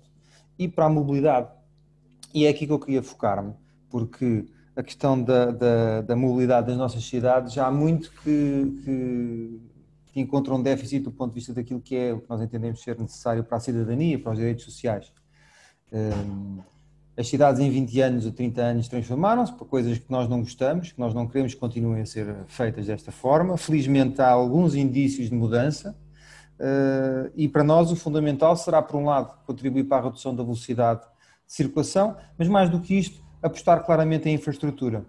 e para a mobilidade. E é aqui que eu queria focar-me, porque a questão da, da, da, mobilidade das nossas cidades já há muito que, que, que encontra um déficit do ponto de vista daquilo que é o que nós entendemos ser necessário para a cidadania, para os direitos sociais. Um, as cidades em 20 anos ou 30 anos transformaram-se para coisas que nós não gostamos, que nós não queremos que continuem a ser feitas desta forma. Felizmente há alguns indícios de mudança uh, e para nós o fundamental será, por um lado, contribuir para a redução da velocidade de circulação, mas mais do que isto, apostar claramente em infraestrutura.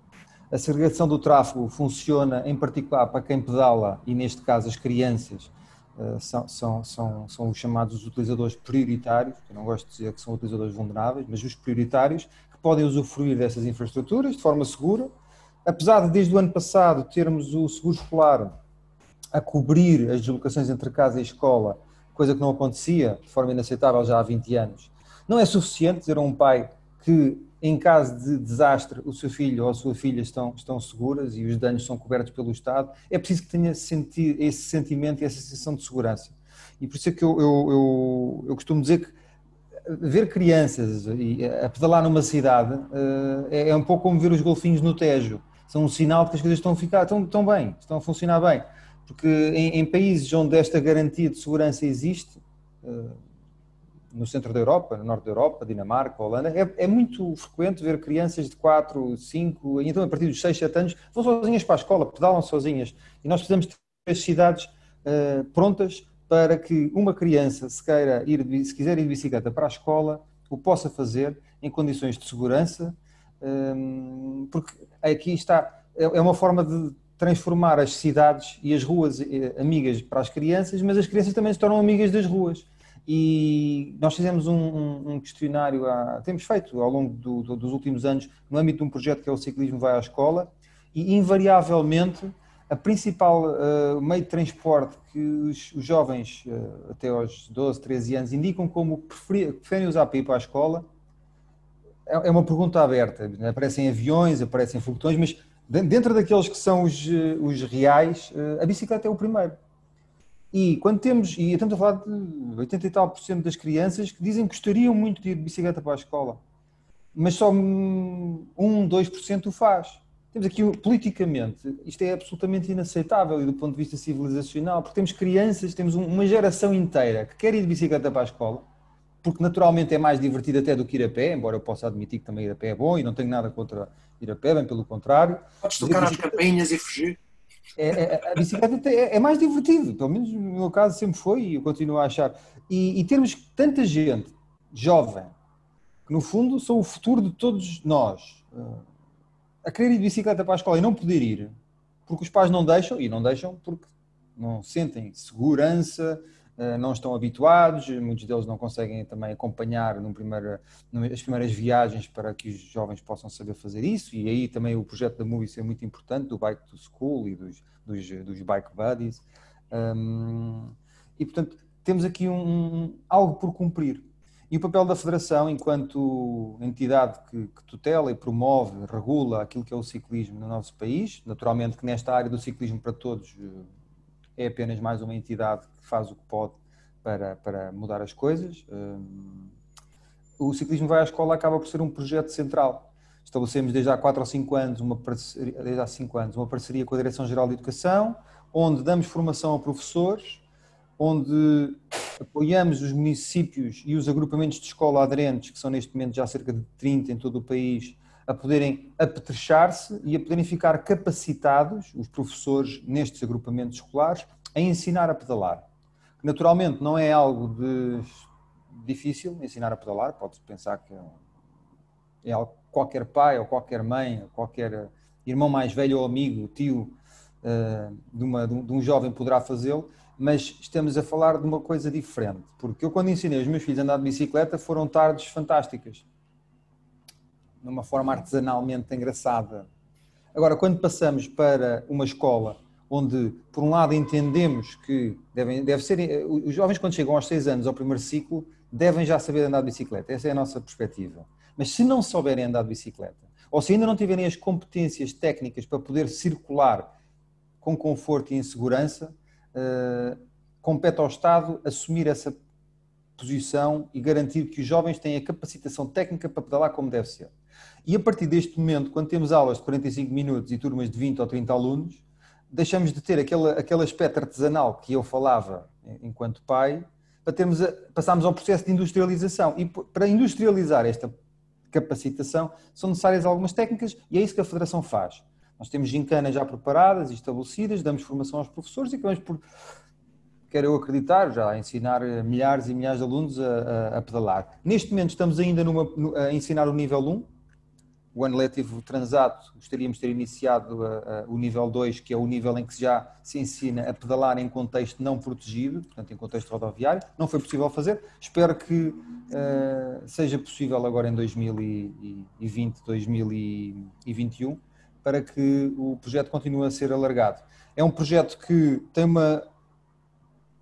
A segregação do tráfego funciona em particular para quem pedala e, neste caso, as crianças uh, são, são, são, são os chamados utilizadores prioritários, eu não gosto de dizer que são utilizadores vulneráveis, mas os prioritários que podem usufruir dessas infraestruturas de forma segura. Apesar de, desde o ano passado, termos o seguro escolar a cobrir as deslocações entre casa e escola, coisa que não acontecia de forma inaceitável já há 20 anos, não é suficiente dizer a um pai que em caso de desastre, o seu filho ou a sua filha estão, estão seguras e os danos são cobertos pelo Estado, é preciso que tenha senti esse sentimento e essa sensação de segurança. E por isso é que eu, eu, eu, eu costumo dizer que ver crianças a pedalar numa cidade é, é um pouco como ver os golfinhos no Tejo. São um sinal de que as coisas estão a ficar, estão, estão bem, estão a funcionar bem. Porque em, em países onde esta garantia de segurança existe, no centro da Europa, no norte da Europa, Dinamarca, Holanda, é, é, muito frequente ver crianças de 4, 5, então a partir dos 6, 7 anos, vão sozinhas para a escola, pedalam sozinhas. E nós precisamos ter as cidades uh, prontas para que uma criança, se, queira ir, se quiser ir de bicicleta para a escola, o possa fazer em condições de segurança, um, porque aqui está, é, é uma forma de transformar as cidades e as ruas eh, amigas para as crianças, mas as crianças também se tornam amigas das ruas. E nós fizemos um, um, questionário, a, temos feito ao longo do, do, dos últimos anos, no âmbito de um projeto que é o Ciclismo Vai à Escola, e invariavelmente a principal uh, meio de transporte que os, os jovens uh, até aos 12, 13 anos indicam como preferem usar para ir para a escola é, é uma pergunta aberta. Aparecem aviões, aparecem foguetões, mas dentro daqueles que são os, eh, os reais, a bicicleta é o primeiro. E quando temos, e estamos a falar de 80 e tal por cento das crianças que dizem que gostariam muito de ir de bicicleta para a escola, mas só 1, 2% o faz. Temos aqui, politicamente, isto é absolutamente inaceitável e do ponto de vista civilizacional, porque temos crianças, temos uma geração inteira que quer ir de bicicleta para a escola, porque naturalmente é mais divertido até do que ir a pé, embora eu possa admitir que também ir a pé é bom e não tenho nada contra ir a pé, bem pelo contrário. Podes tocar as campainhas e fugir. É, é, a bicicleta é, é, mais divertido, pelo menos no meu caso sempre foi e eu continuo a achar. E, e termos tanta gente jovem, que no fundo são o futuro de todos nós, eh, a querer ir de bicicleta para a escola e não poder ir, porque os pais não deixam, e não deixam porque não sentem segurança, não estão habituados, muitos deles não conseguem também acompanhar no primeiro, as primeiras viagens para que os jovens possam saber fazer isso, e aí também o projeto da Movie é muito importante, do Bike to School e dos, dos, dos Bike Buddies. Um, e, portanto, temos aqui um, algo por cumprir. E o papel da Federação, enquanto entidade que, que, tutela e promove, regula aquilo que é o ciclismo no nosso país, naturalmente que nesta área do ciclismo para todos é apenas mais uma entidade que faz o que pode para, para mudar as coisas. Hum, o Ciclismo Vai à Escola acaba por ser um projeto central. Estabelecemos desde há 4 ou 5 anos uma parceria, desde há 5 anos uma parceria com a Direção-Geral de Educação, onde damos formação a professores, onde apoiamos os municípios e os agrupamentos de escola aderentes, que são neste momento já cerca de 30 em todo o país, a poderem apetrechar-se e a poderem ficar capacitados, os professores nestes agrupamentos escolares, a ensinar a pedalar. Naturalmente não é algo de difícil ensinar a pedalar, pode-se pensar que é algo que qualquer pai ou qualquer mãe, ou qualquer irmão mais velho ou amigo, tio uh, de, uma, de, um, jovem poderá fazê-lo, mas estamos a falar de uma coisa diferente, porque eu quando ensinei os meus filhos a andar de bicicleta foram tardes fantásticas, numa forma artesanalmente engraçada. Agora, quando passamos para uma escola onde, por um lado, entendemos que devem, deve ser, os jovens, quando chegam aos 6 anos ao primeiro ciclo, devem já saber andar de bicicleta. Essa é a nossa perspectiva. Mas se não souberem andar de bicicleta, ou se ainda não tiverem as competências técnicas para poder circular com conforto e em segurança, uh, compete ao Estado assumir essa posição e garantir que os jovens têm a capacitação técnica para pedalar como deve ser. E a partir deste momento, quando temos aulas de 45 minutos e turmas de 20 ou 30 alunos, deixamos de ter aquele, aquele aspecto artesanal que eu falava enquanto pai, para termos a, passarmos ao processo de industrialização. E para industrializar esta capacitação são necessárias algumas técnicas e é isso que a Federação faz. Nós temos gincanas já preparadas e estabelecidas, damos formação aos professores e acabamos por, quero eu acreditar, já ensinar milhares e milhares de alunos a, a, a pedalar. Neste momento estamos ainda numa, a ensinar o nível 1, o ano letivo transato, gostaríamos de ter iniciado a, a, o nível 2, que é o nível em que já se ensina a pedalar em contexto não protegido, portanto em contexto rodoviário. Não foi possível fazer. Espero que uh, seja possível agora em 2020, 2021, para que o projeto continue a ser alargado. É um projeto que tem uma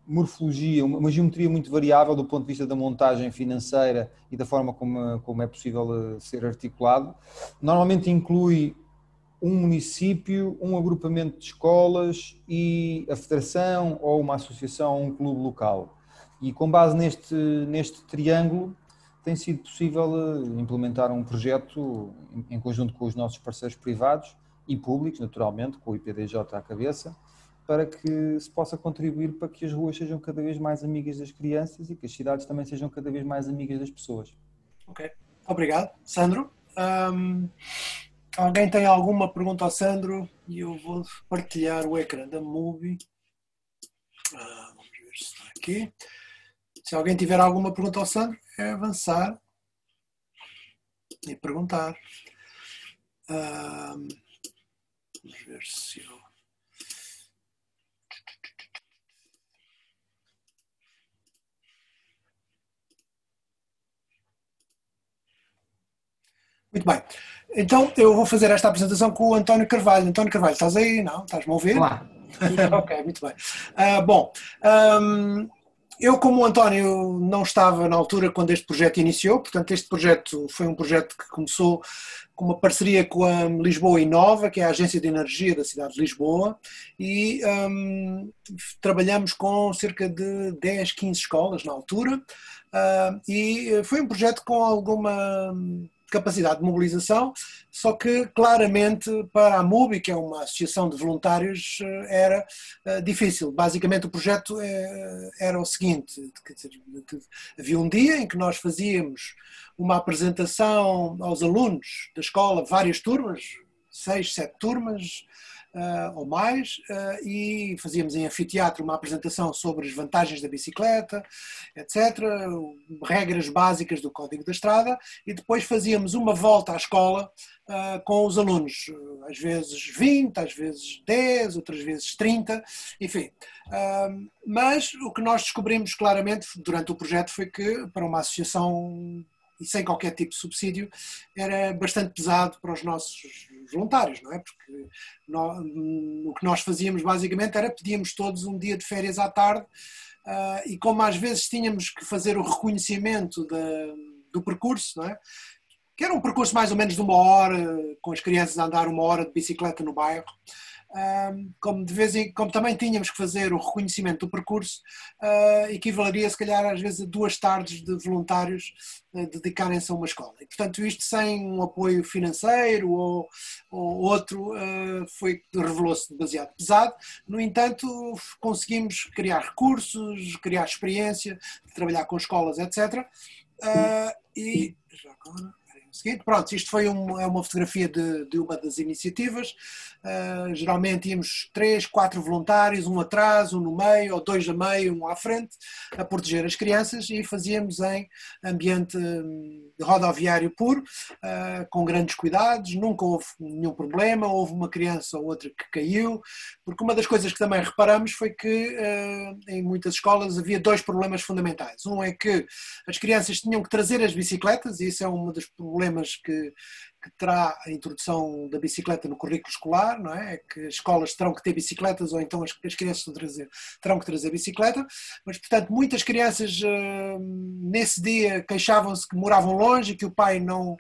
morfologia, uma geometria muito variável do ponto de vista da montagem financeira e da forma como, como é possível eh, ser articulado. Normalmente inclui um município, um agrupamento de escolas e a federação ou uma associação ou um clube local. E com base neste, neste triângulo tem sido possível eh, implementar um projeto em conjunto com os nossos parceiros privados e públicos, naturalmente, com o IPDJ à cabeça, para que se possa contribuir para que as ruas sejam cada vez mais amigas das crianças e que as cidades também sejam cada vez mais amigas das pessoas. Ok, obrigado. Sandro, um, alguém tem alguma pergunta ao Sandro? E eu vou partilhar o ecrã da Movie. Ah, vamos ver se está aqui. Se alguém tiver alguma pergunta ao Sandro, é avançar e perguntar. Vamos ver se eu Muito bem. Então eu vou fazer esta apresentação com o António Carvalho. António Carvalho, estás aí? Não? Estás-me a ouvir? Olá. ok, muito bem. Uh, bom, um, eu, como o António, não estava na altura quando este projeto iniciou, portanto, este projeto foi um projeto que começou com uma parceria com a Lisboa Inova, que é a agência de energia da cidade de Lisboa, e um, trabalhamos com cerca de 10, 15 escolas na altura, uh, e foi um projeto com alguma capacidade de mobilização, só que claramente para a MUBI, que é uma associação de voluntários, eh, era eh, difícil. Basicamente o projeto eh, era o seguinte, havia um dia em que nós fazíamos uma apresentação aos alunos da escola, várias turmas, seis, sete turmas, uh, ou mais, uh, e fazíamos em anfiteatro uma apresentação sobre as vantagens da bicicleta, etc., regras básicas do Código da Estrada, e depois fazíamos uma volta à escola uh, com os alunos, às vezes 20, às vezes 10, outras vezes 30, enfim. mas o que nós descobrimos claramente durante o projeto foi que, para uma associação e sem qualquer tipo de subsídio, era bastante pesado para os nossos voluntários, não é? Porque nós, o que nós fazíamos basicamente era pedíamos todos um dia de férias à tarde uh, e como às vezes tínhamos que fazer o reconhecimento do percurso, não é? Que era um percurso mais ou menos de uma hora, com as crianças a andar uma hora de bicicleta no bairro como, de vez em, como também tínhamos que fazer o reconhecimento do percurso, uh, equivaleria se calhar às vezes a duas tardes de voluntários uh, dedicarem-se a uma escola. E, portanto, isto sem um apoio financeiro ou, ou outro, uh, foi revelou-se demasiado pesado. No entanto, conseguimos criar recursos, criar experiência, trabalhar com escolas, etc. e já agora, seguinte. Pronto, isto foi um, é uma fotografia de, de, uma das iniciativas. Uh, geralmente íamos três, quatro voluntários, um atrás, um no meio, ou dois a meio, um à frente, a proteger as crianças e fazíamos em ambiente hum, rodoviário puro, uh, com grandes cuidados, nunca houve nenhum problema, houve uma criança ou outra que caiu, porque uma das coisas que também reparamos foi que uh, em muitas escolas havia dois problemas fundamentais. Um é que as crianças tinham que trazer as bicicletas, e isso é um dos problemas que, que terá a introdução da bicicleta no currículo escolar, não é? é que as escolas terão que ter bicicletas ou então as, as crianças trazer, terão que trazer bicicleta, mas portanto muitas crianças uh, nesse dia queixavam-se que moravam longe e que o pai não,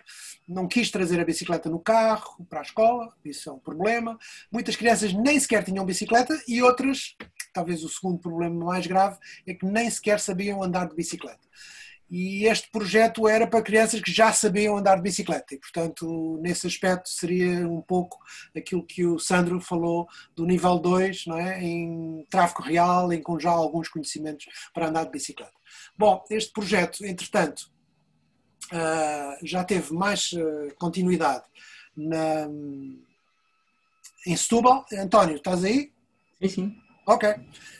não quis trazer a bicicleta no carro para a escola, isso é um problema. Muitas crianças nem sequer tinham bicicleta e outras, talvez o segundo problema mais grave, é que nem sequer sabiam andar de bicicleta e este projeto era para crianças que já sabiam andar de bicicleta e, portanto, nesse aspecto seria um pouco aquilo que o Sandro falou do nível 2, não é? em tráfego real, em com já alguns conhecimentos para andar de bicicleta. Bom, este projeto, entretanto, ah, já teve mais ah, continuidade na, em Setúbal. António, estás aí? Sim, sim. Ok.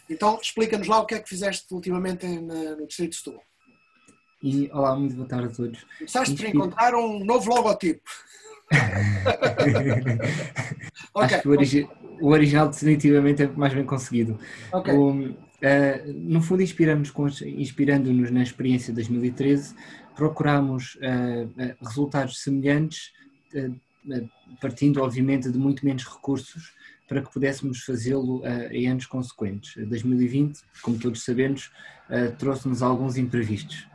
Então explica-nos lá o que é que fizeste ultimamente no Distrito de Setúbal. E olá, muito boa tarde a todos. Começaste Inspira... por encontrar um novo logotipo. okay. Acho que o, origi... o, original definitivamente é mais bem conseguido. Okay. O, uh, no fundo, inspiramos-nos inspirando na experiência de 2013, procuramos uh, resultados semelhantes, uh, partindo obviamente de muito menos recursos, para que pudéssemos fazê-lo em anos consequentes. 2020, como todos sabemos, trouxe-nos alguns imprevistos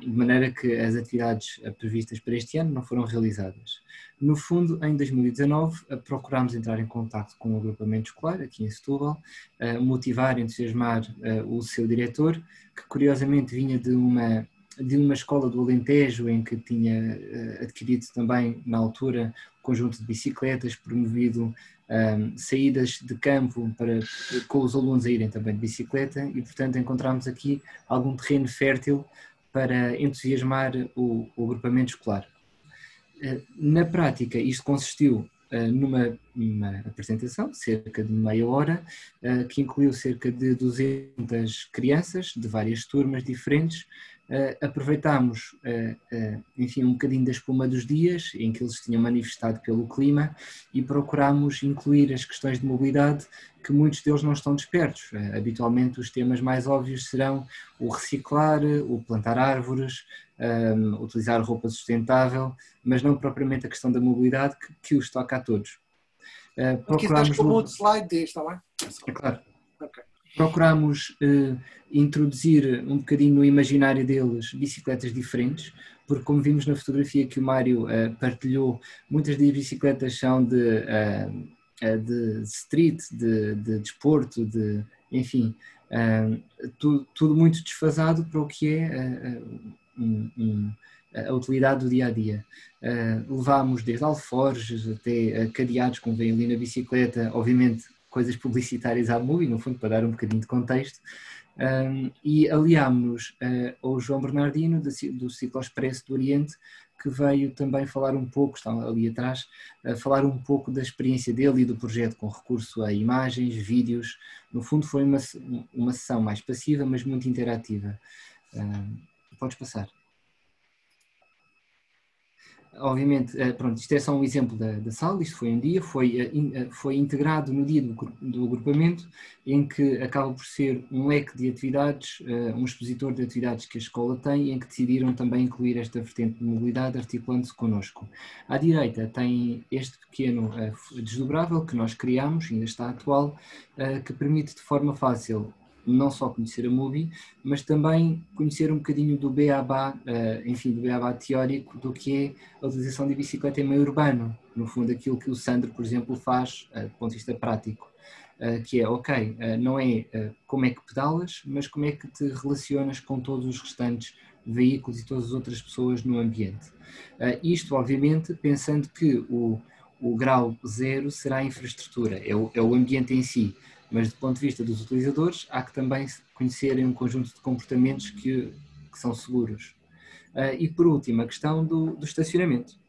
de maneira que as atividades previstas para este ano não foram realizadas. No fundo, em 2019, procurámos entrar em contato com o agrupamento escolar aqui em Setúbal, motivar, entusiasmar o seu diretor, que curiosamente vinha de uma de uma escola do Alentejo em que tinha adquirido também na altura conjunto de bicicletas, promovido um, saídas de campo para com os alunos a irem também de bicicleta e portanto encontramos aqui algum terreno fértil para entusiasmar o, o agrupamento escolar. Eh, na prática, isto consistiu eh, numa, numa, apresentação, cerca de meia hora, eh, que incluiu cerca de 200 crianças de várias turmas diferentes, Uh, aproveitámos, uh, enfim, um bocadinho da espuma dos dias em que eles tinham manifestado pelo clima e procurámos incluir as questões de mobilidade que muitos deles não estão despertos. habitualmente os temas mais óbvios serão o reciclar, o plantar árvores, um, utilizar roupa sustentável, mas não propriamente a questão da mobilidade que, que os toca a todos. Uh, procuramos... como outro slide está bem? É claro. Procuramos uh, introduzir um bocadinho no imaginário deles bicicletas diferentes, porque como vimos na fotografia que o Mário uh, partilhou, muitas das bicicletas são de, uh, de street, de, de desporto, de, enfim, tudo, tudo, muito desfasado para o que é um, um, a utilidade do dia a dia. levámos desde alforjes até cadeados, como vem ali na bicicleta, obviamente coisas publicitárias à MUI, no fundo, para dar um bocadinho de contexto, um, e aliámos-nos uh, ao João Bernardino, do, do Ciclo Expresso do Oriente, que veio também falar um pouco, está ali atrás, falar um pouco da experiência dele e do projeto com recurso a imagens, vídeos. No fundo, foi uma, uma sessão mais passiva, mas muito interativa. Uh, podes passar obviamente, eh, pronto, isto é só um exemplo da, da sala, isto foi um dia, foi, eh, eh, foi integrado no dia do, do agrupamento, em que acaba por ser um leque de atividades, um expositor de atividades que a escola tem, em que decidiram também incluir esta vertente de mobilidade, articulando-se connosco. À direita tem este pequeno desdobrável que nós criamos, ainda está atual, que permite de forma fácil não só conhecer a MUBI, mas também conhecer um bocadinho do beabá, uh, enfim, do beabá teórico do que é a utilização de bicicleta em meio urbano, no fundo aquilo que o Sandro, por exemplo, faz uh, do ponto de vista prático, uh, que é, ok, não é como é que pedalas, mas como é que te relacionas com todos os restantes veículos e todas as outras pessoas no ambiente. isto, obviamente, pensando que o, o grau zero será a infraestrutura, é o, é o ambiente em si, mas do ponto de vista dos utilizadores, há que também conhecerem um conjunto de comportamentos que, que são seguros. e por último, a questão do, do estacionamento.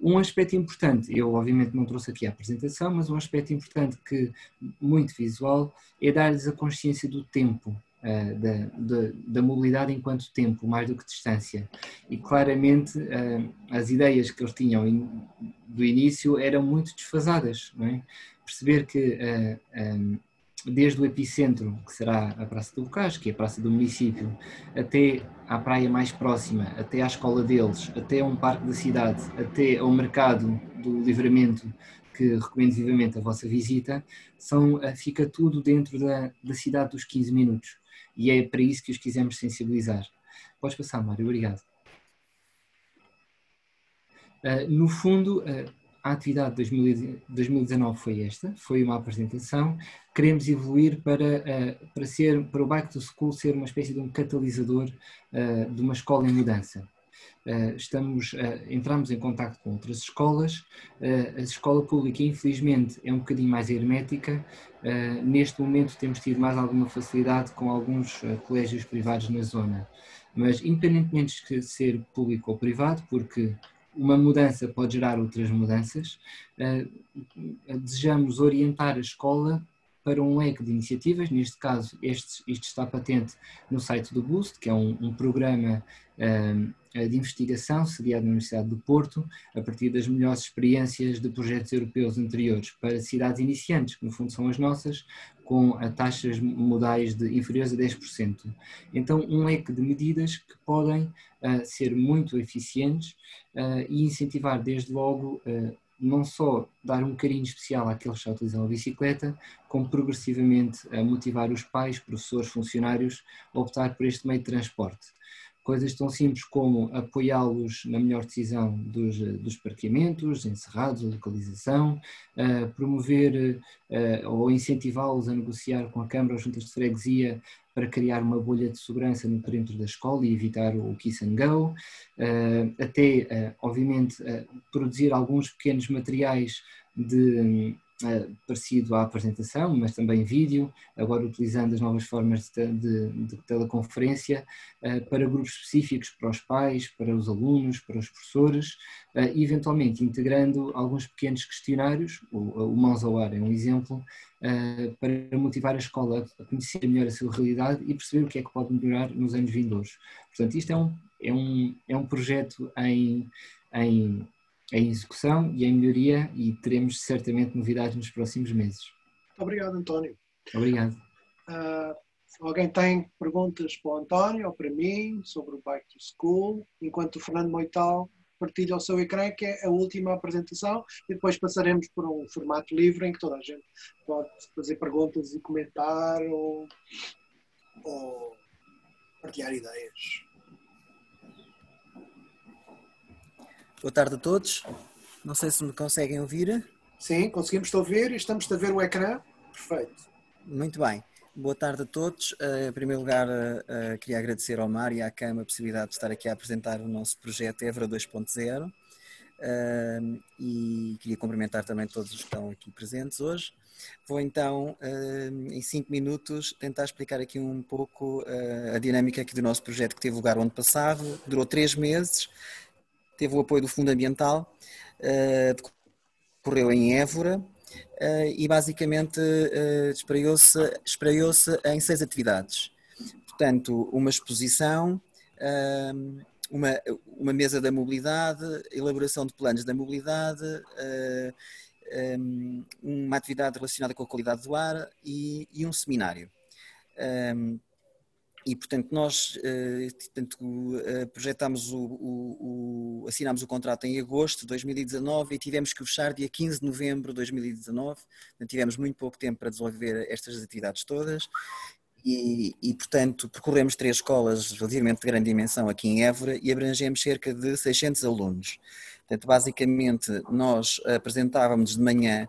Um aspecto importante, eu obviamente não trouxe aqui a apresentação, mas um aspecto importante que muito visual é dar-lhes a consciência do tempo, uh, da, da, da, mobilidade enquanto tempo, mais do que distância. E claramente uh, as ideias que eles tinham in, do início eram muito desfasadas. É? Perceber que uh, desde o epicentro, que será a Praça do Bocage, que é a praça do município, até à praia mais próxima, até à escola deles, até um parque da cidade, até ao mercado do livramento, que recomendo vivamente a vossa visita, são, eh, fica tudo dentro da, da cidade dos 15 minutos. E é para isso que os quisemos sensibilizar. Podes passar, Mário, obrigado. Uh, no fundo, uh, a atividade de 2019 foi esta, foi uma apresentação. Queremos evoluir para, uh, para, ser, para o Bike to School ser uma espécie de um catalisador uh, de uma escola em mudança. Uh, estamos, entramos em contato com outras escolas. a escola pública, infelizmente, é um bocadinho mais hermética. neste momento, temos tido mais alguma facilidade com alguns colégios privados na zona. Mas, independentemente de ser público ou privado, porque uma mudança pode gerar outras mudanças. Eh, desejamos orientar a escola para um leque de iniciativas, neste caso este, isto está patente no site do Boost, que é um, um programa um, eh, de investigação sediado na Universidade do Porto, a partir das melhores experiências de projetos europeus anteriores para cidades iniciantes, que no fundo são as nossas, com taxas modais de inferiores a 10%. Então um leque de medidas que podem uh, ser muito eficientes uh, e incentivar desde logo uh, não só dar um carinho especial àqueles que já utilizam a bicicleta, como progressivamente motivar os pais, professores, funcionários a optar por este meio de transporte. Coisas tão simples como apoiá-los na melhor decisão dos, dos parqueamentos, encerrados, localização, uh, promover uh, ou incentivá-los a negociar com a Câmara ou juntas de freguesia para criar uma bolha de segurança no perímetro da escola e evitar o kiss and go, uh, até, obviamente, produzir alguns pequenos materiais de, parecido à apresentação, mas também vídeo, agora utilizando as novas formas de, de, de teleconferência para grupos específicos, para os pais, para os alunos, para os professores, e eventualmente integrando alguns pequenos questionários, o, o Mãos ao Ar é um exemplo, para motivar a escola a conhecer melhor a sua realidade e perceber o que é que pode melhorar nos anos vindouros. Portanto, isto é um, é um, é um projeto em, em, em execução e em melhoria e teremos certamente novidades nos próximos meses. Obrigado, António. Obrigado. Uh, alguém tem perguntas para o António ou para mim sobre o Bike to School? Enquanto o Fernando Moital partilha o seu ecrã, que é a última apresentação, e depois passaremos por um formato livre em que toda a gente pode fazer perguntas e comentar ou, ou partilhar ideias. Boa tarde a todos. Não sei se me conseguem ouvir. Sim, conseguimos te ouvir e estamos a ver o ecrã. Perfeito. Muito bem. Boa tarde a todos. Uh, em primeiro lugar, uh, queria agradecer ao Mar e à Cama a possibilidade de estar aqui a apresentar o nosso projeto Evra 2.0 uh, e queria cumprimentar também todos os que estão aqui presentes hoje. Vou então, em cinco minutos, tentar explicar aqui um pouco a dinâmica aqui do nosso projeto que teve lugar o ano passado, durou três meses, teve o apoio do Fundo Ambiental, decorreu em Évora, uh, e basicamente uh, espraiou-se espraiou em seis atividades. Portanto, uma exposição, uma, uma mesa da mobilidade, elaboração de planos da mobilidade, um, uma atividade relacionada com a qualidade do ar e, e um seminário. E portanto nós uh, portanto, uh, projetámos o, o, o, assinámos o contrato em agosto de 2019 e tivemos que fechar dia 15 de novembro de 2019, portanto, tivemos muito pouco tempo para desenvolver estas atividades todas e, e, portanto percorremos três escolas relativamente de grande dimensão aqui em Évora e abrangemos cerca de 600 alunos. Portanto, basicamente nós apresentávamos de manhã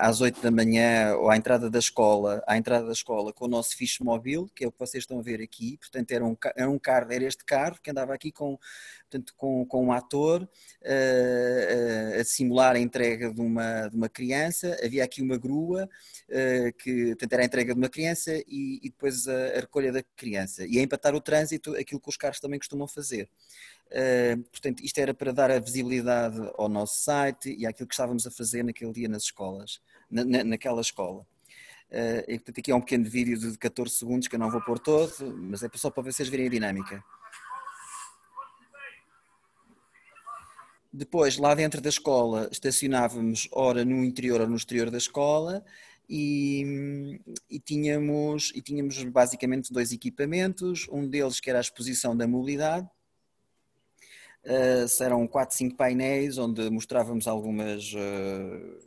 às 8 da manhã ou à entrada da escola, à entrada da escola com o nosso fixe móvel, que é o que vocês estão a ver aqui. Portanto, era um, era um carro, era este carro que andava aqui com, portanto, com, com um ator uh, a simular a entrega de uma, de uma criança. Havia aqui uma grua uh, que portanto, era a entrega de uma criança e, e depois a, a, recolha da criança. E a empatar o trânsito, aquilo que os carros também costumam fazer. Uh, portanto, isto era para dar a visibilidade ao nosso site e àquilo que estávamos a fazer naquele dia nas escolas, na, na, naquela escola. Uh, e, portanto, aqui é um pequeno vídeo de 14 segundos que eu não vou pôr todo, mas é só para vocês verem a dinâmica. Depois, lá dentro da escola, estacionávamos ora no interior ou no exterior da escola e, e, tínhamos, e tínhamos basicamente dois equipamentos, um deles que era a exposição da mobilidade, uh, eram quatro, cinco painéis onde mostrávamos algumas uh,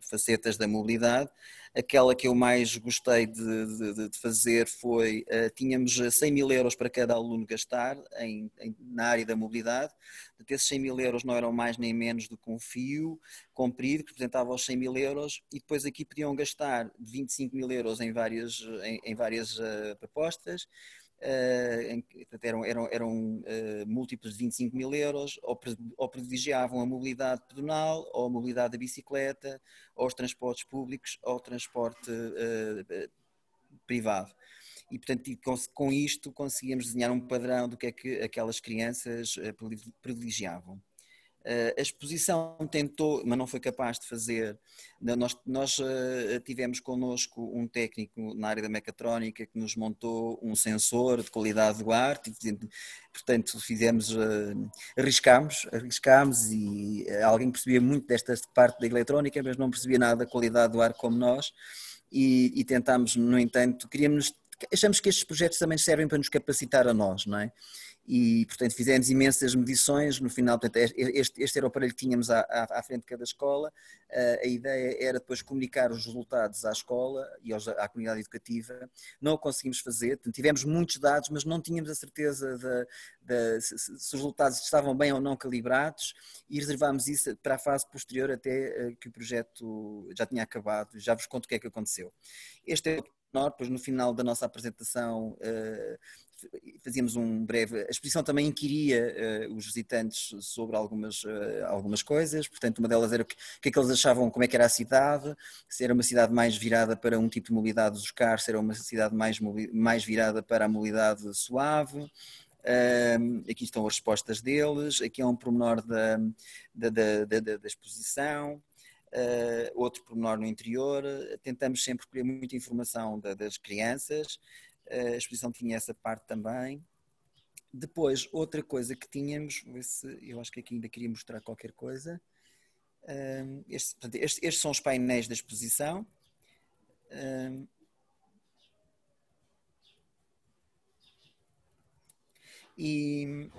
facetas da mobilidade Aquela que eu mais gostei de, de, de fazer foi, uh, tínhamos 100 mil euros para cada aluno gastar em, em, na área da mobilidade. Portanto, esses 100 mil euros não eram mais nem menos do que um fio comprido, que representava os 100 mil euros, e depois aqui podiam gastar 25 mil euros em várias, em, em várias uh, propostas Uh, eram, eram, eram uh, múltiplos de 25 mil euros, ou, ou, privilegiavam a mobilidade pedonal, ou a mobilidade da bicicleta, ou os transportes públicos, ou o transporte uh, privado. E, portanto, com isto conseguíamos desenhar um padrão do que é que aquelas crianças privilegiavam. Uh, a exposição tentou, mas não foi capaz de fazer. Nós, nós uh, tivemos connosco um técnico na área da mecatrónica que nos montou um sensor de qualidade do ar, portanto fizemos, uh, arriscámos, arriscámos e alguém percebia muito desta parte da eletrónica, mas não percebia nada da qualidade do ar como nós e, e tentámos, no entanto, queríamos, achamos que estes projetos também servem para nos capacitar a nós, não é? E, portanto, fizemos imensas medições. No final, portanto, este, este era o aparelho que tínhamos à, à, frente de cada escola. Uh, a ideia era depois comunicar os resultados à escola e aos, à comunidade educativa. Não o conseguimos fazer, portanto, tivemos muitos dados, mas não tínhamos a certeza de, de, se, os resultados estavam bem ou não calibrados e reservámos isso para a fase posterior até uh, que o projeto já tinha acabado. Já vos conto o que é que aconteceu. Este é o menor, pois no final da nossa apresentação uh, fazíamos um breve. A exposição também inquiria uh, os visitantes sobre algumas, uh, algumas coisas, portanto, uma delas era o que, que, é que eles achavam, como é que era a cidade, se era uma cidade mais virada para um tipo de mobilidade dos carros, se era uma cidade mais, mais virada para a mobilidade suave. Aqui estão as respostas deles, aqui é um pormenor da, da, da, da, da exposição. Uh, outro pormenor no interior, tentamos sempre recolher muita informação da, das crianças, a exposição tinha essa parte também. Depois, outra coisa que tínhamos, se eu acho que aqui ainda queria mostrar qualquer coisa. Um, este, portanto, estes, estes, são os painéis da exposição. Um, e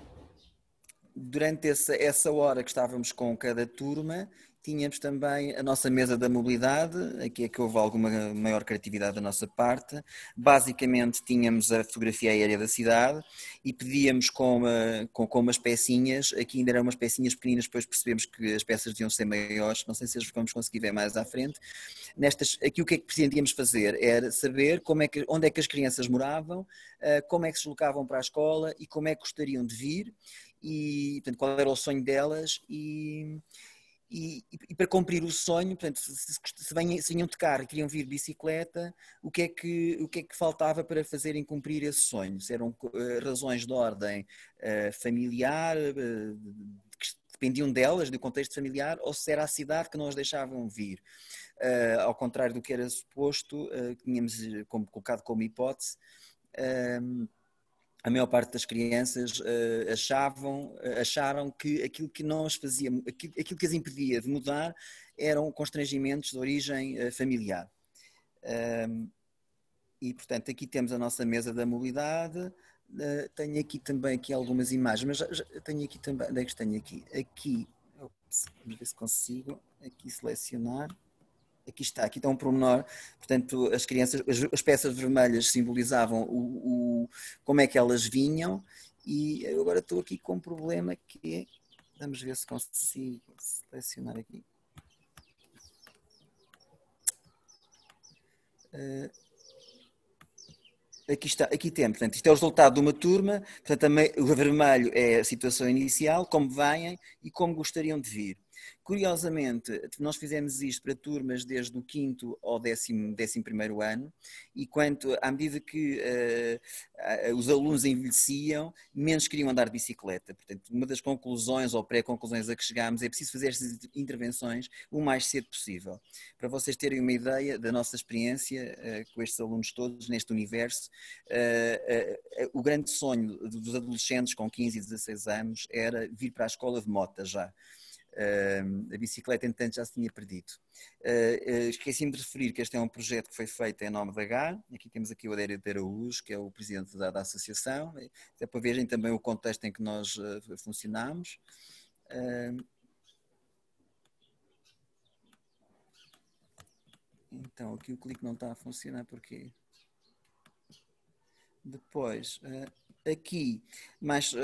durante essa, essa hora que estávamos com cada turma, Tínhamos também a nossa mesa da mobilidade, aqui é que houve alguma maior criatividade da nossa parte. Basicamente tínhamos a fotografia aérea da cidade e pedíamos com, uma, com, com umas pecinhas, aqui ainda eram umas pecinhas pequeninas, depois percebemos que as peças deviam ser maiores, não sei se as vamos conseguir ver mais à frente. Nestas, aqui o que é que pretendíamos fazer era saber como é que, onde é que as crianças moravam, eh, como é que se deslocavam para a escola e como é que gostariam de vir e portanto, qual era o sonho delas e e, e, para cumprir o sonho, portanto, se, se, vinham de carro e queriam vir de o que, é que, o que é que faltava para fazerem cumprir esse sonho? Se eram uh, razões de ordem uh, familiar, uh, que dependiam delas, do contexto familiar, ou se era a cidade que não as deixavam vir. ao contrário do que era suposto, que tínhamos como, colocado como hipótese, a maior parte das crianças uh, achavam, uh, acharam que aquilo que nós fazíamos, aquilo, aquilo, que as impedia de mudar eram constrangimentos de origem uh, familiar. e portanto aqui temos a nossa mesa da mobilidade, tenho aqui também aqui algumas imagens, mas já, já tenho aqui também, onde é que tenho aqui? Aqui, ops, vamos ver se consigo aqui selecionar aqui está, aqui está um pormenor, portanto as crianças, as, as peças vermelhas simbolizavam o, o, como é que elas vinham e eu agora estou aqui com um problema que é, vamos ver se consigo selecionar aqui. aqui está, aqui temos, portanto, isto é o resultado de uma turma, portanto, o vermelho é a situação inicial, como vêm e como gostariam de vir. Curiosamente, nós fizemos isto para turmas desde o quinto ao décimo, décimo primeiro ano e quanto, à medida que uh, os alunos envelheciam, menos queriam andar de bicicleta. Portanto, uma das conclusões ou pré-conclusões a que chegámos é preciso fazer estas intervenções o mais cedo possível. Para vocês terem uma ideia da nossa experiência uh, com estes alunos todos neste universo, uh, o grande sonho dos adolescentes com 15 e 16 anos era vir para a escola de moto já. Uh, a bicicleta, entanto, já se tinha perdido. Uh, uh, Esqueci-me de referir que este é um projeto que foi feito em nome da GAR. Aqui temos aqui o Adério de Araújo, que é o presidente da, da associação, é para verem também o contexto em que nós funcionamos. então, aqui o clique não está a funcionar porque depois aqui mais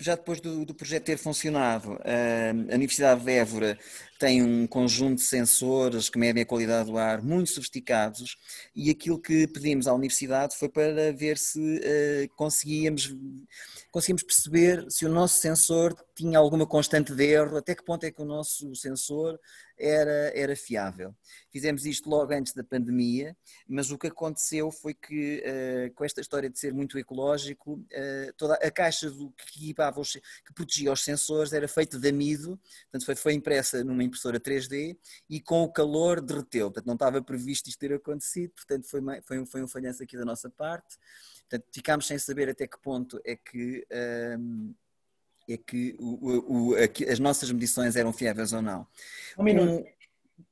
já depois do, do, projeto ter funcionado, a Universidade de Évora tem um conjunto de sensores que medem a qualidade do ar muito sofisticados e aquilo que pedimos à Universidade foi para ver se uh, conseguíamos, conseguíamos perceber se o nosso sensor tinha alguma constante de erro, até que ponto é que o nosso sensor era, era fiável. Fizemos isto logo antes da pandemia, mas o que aconteceu foi que, uh, com esta história de ser muito ecológico, uh, toda a caixa do, que equipava, os, que protegia os sensores era feita de amido, portanto foi, foi impressa numa impressora 3D e com o calor derreteu. Portanto, não estava previsto isto ter acontecido, portanto foi, foi, um, foi um falhanço aqui da nossa parte. Portanto, ficámos sem saber até que ponto é que... Um, é que o, o, as nossas medições eram fiáveis ou não. Um minuto.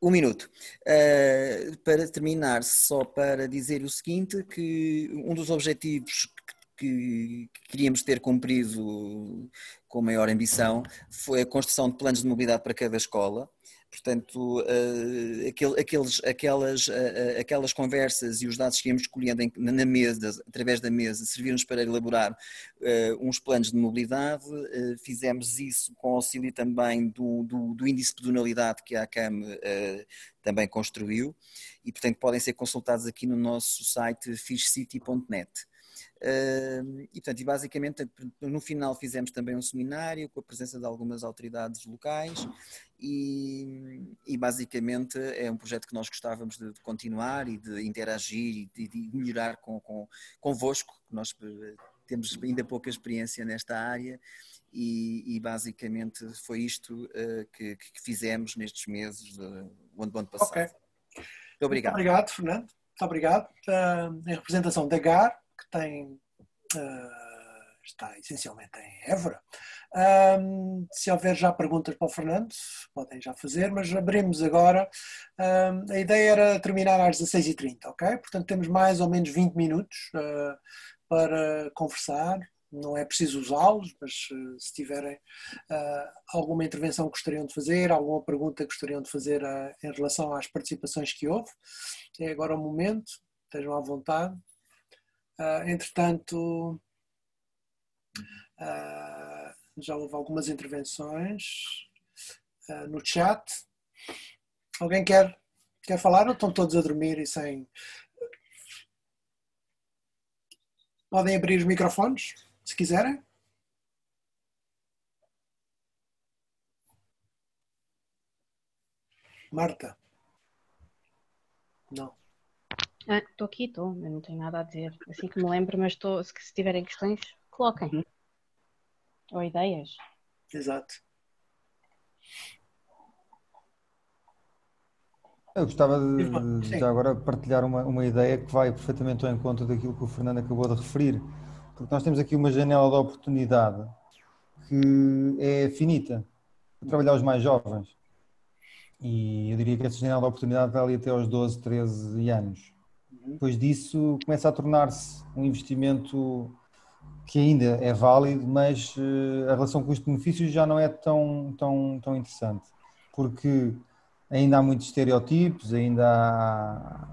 Um, um minuto. Uh, para terminar, só para dizer o seguinte, que um dos objetivos que, que queríamos ter cumprido com maior ambição foi a construção de planos de mobilidade para cada escola. Portanto, aquele, aqueles, aquelas, uh, aquelas conversas e os dados que íamos escolhendo em, na mesa, através da mesa, serviram-nos para elaborar uns planos de mobilidade. fizemos isso com auxílio também do, do, do índice de pedonalidade que a ACAM também construiu e, portanto, podem ser consultados aqui no nosso site fishcity.net e, portanto, e basicamente, no final fizemos também um seminário com a presença de algumas autoridades locais e, e basicamente é um projeto que nós gostávamos de, de continuar e de interagir e de, de melhorar com, com, convosco, que nós eh, temos ainda pouca experiência nesta área e, e basicamente foi isto uh, que, que, fizemos nestes meses do ano, do ano passado. Okay. Muito obrigado. Muito obrigado, Fernando. Muito obrigado. Uh, em representação da GAR, uh, está essencialmente em Évora. Um, se houver já perguntas para o Fernando, podem já fazer, mas abrimos agora. Um, a ideia era terminar às 16h30, ok? Portanto, temos mais ou menos 20 minutos uh, para conversar. Não é preciso usá-los, mas uh, se tiverem uh, alguma intervenção que gostariam de fazer, alguma pergunta que gostariam de fazer em relação às participações que houve, é agora o momento, estejam à vontade. Uh, entretanto, uh, já houve algumas intervenções uh, no chat. Alguém quer, quer falar ou estão todos a dormir e sem. Podem abrir os microfones, se quiserem. Marta? Não. Estou ah, aqui, estou, eu não tenho nada a dizer. Assim que me lembro, mas estou, se, se tiverem questões, coloquem. Uhum. Ou ideias. Exato. Eu gostava de, de já agora partilhar uma, uma ideia que vai perfeitamente ao encontro daquilo que o Fernando acabou de referir, porque nós temos aqui uma janela de oportunidade que é finita para trabalhar os mais jovens. E eu diria que essa janela de oportunidade vai ali até aos 12, 13 anos. Depois disso, começa a tornar-se um investimento que ainda é válido, mas uh, a relação custo-benefício já não é tão, tão, tão interessante, porque ainda há muitos estereótipos, ainda há...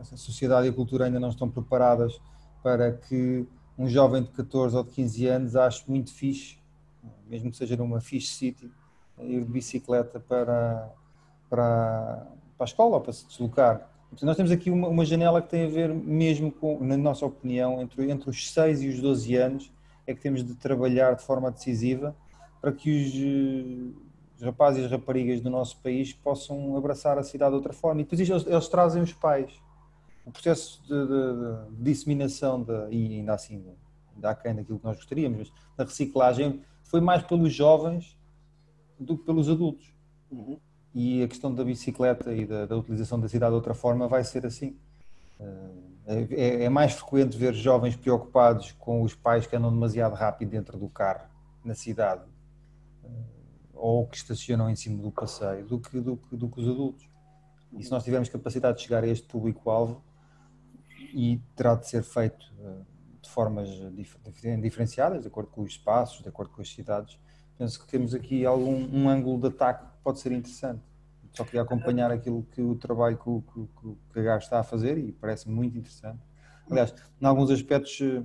a sociedade e a cultura ainda não estão preparadas para que um jovem de 14 ou de 15 anos ache muito fixe, mesmo que seja numa fixe city, ir de bicicleta para, para, para a escola ou para se deslocar Nós temos aqui uma, uma, janela que tem a ver mesmo com, na nossa opinião, entre, entre os 6 e os 12 anos, é que temos de trabalhar de forma decisiva para que os, eh, os rapazes e as raparigas do nosso país possam abraçar a cidade de outra forma. E depois eles, eles trazem os pais. O processo de, de, de disseminação, de, e ainda assim, ainda aquém daquilo que nós gostaríamos, mas da reciclagem foi mais pelos jovens do que pelos adultos. Uhum e a questão da bicicleta e da, da, utilização da cidade de outra forma vai ser assim. Eh, é, é, mais frequente ver jovens preocupados com os pais que andam demasiado rápido dentro do carro na cidade eh, ou que estacionam em cima do passeio do que, do, do que os adultos. E se nós tivermos capacidade de chegar a este público-alvo, e terá de ser feito eh, de formas diferenciadas, de acordo com os espaços, de acordo com as cidades, penso que temos aqui algum um ângulo de ataque que pode ser interessante. Só queria acompanhar aquilo que o trabalho que o, que, que GAR está a fazer e parece muito interessante. Aliás, em alguns aspectos eh,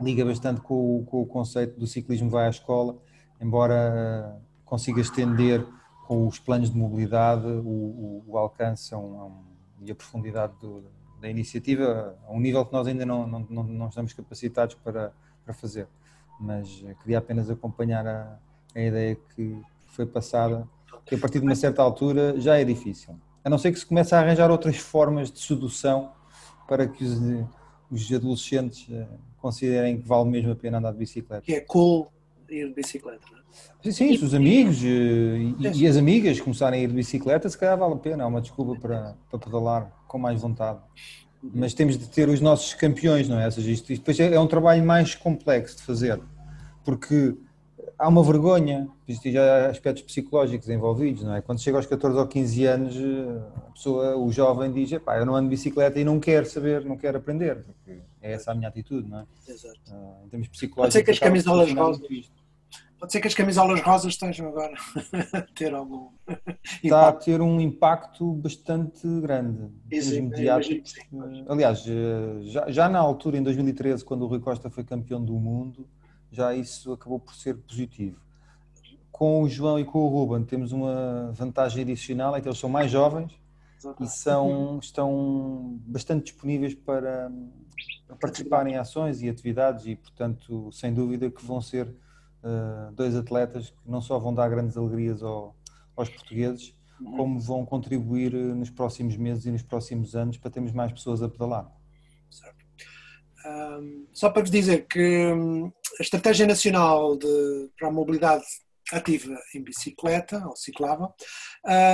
liga bastante com o, com o conceito do ciclismo vai à escola, embora eh, consiga estender com os planos de mobilidade o, o, o alcance a um, a um, e a profundidade do, da iniciativa a um nível que nós ainda não, não, não estamos capacitados para, para fazer. Mas eh, queria apenas acompanhar a, a ideia que foi passada, que a partir de uma certa altura já é difícil. A não ser que se comece a arranjar outras formas de sedução para que os, os adolescentes eh, considerem que vale mesmo a pena andar de bicicleta. Que é cool ir de bicicleta. Sim, sim, se os amigos eh, e, e, as amigas começarem a ir de bicicleta, se calhar vale a pena, há uma desculpa para, para pedalar com mais vontade. Mas temos de ter os nossos campeões, não é? Ou seja, isto, isto depois é, é um trabalho mais complexo de fazer, porque há uma vergonha, existem já aspectos psicológicos envolvidos, não é? Quando chega aos 14 ou 15 anos, a pessoa, o jovem diz, pá, eu não ando de bicicleta e não quero saber, não quero aprender, porque é essa a minha atitude, não é? Exato. Uh, em termos psicológicos... Pode ser que as camisolas rosas... Pode ser que as camisolas rosas estejam agora a ter algum Está a ter um impacto bastante grande. Isso, mediáticos. Aliás, eh, já, já na altura, em 2013, quando o Rui Costa foi campeão do mundo, já isso acabou por ser positivo. Com o João e com o Ruben temos uma vantagem adicional, é que eles são mais jovens e são, estão bastante disponíveis para, para participar em ações e atividades e, portanto, sem dúvida que vão ser dois atletas que não só vão dar grandes alegrias ao, aos portugueses, uhum. como vão contribuir eh, nos próximos meses e nos próximos anos para termos mais pessoas a pedalar. Um, só para vos dizer que um, a Estratégia Nacional de, para a Mobilidade Ativa em Bicicleta, ou ciclável,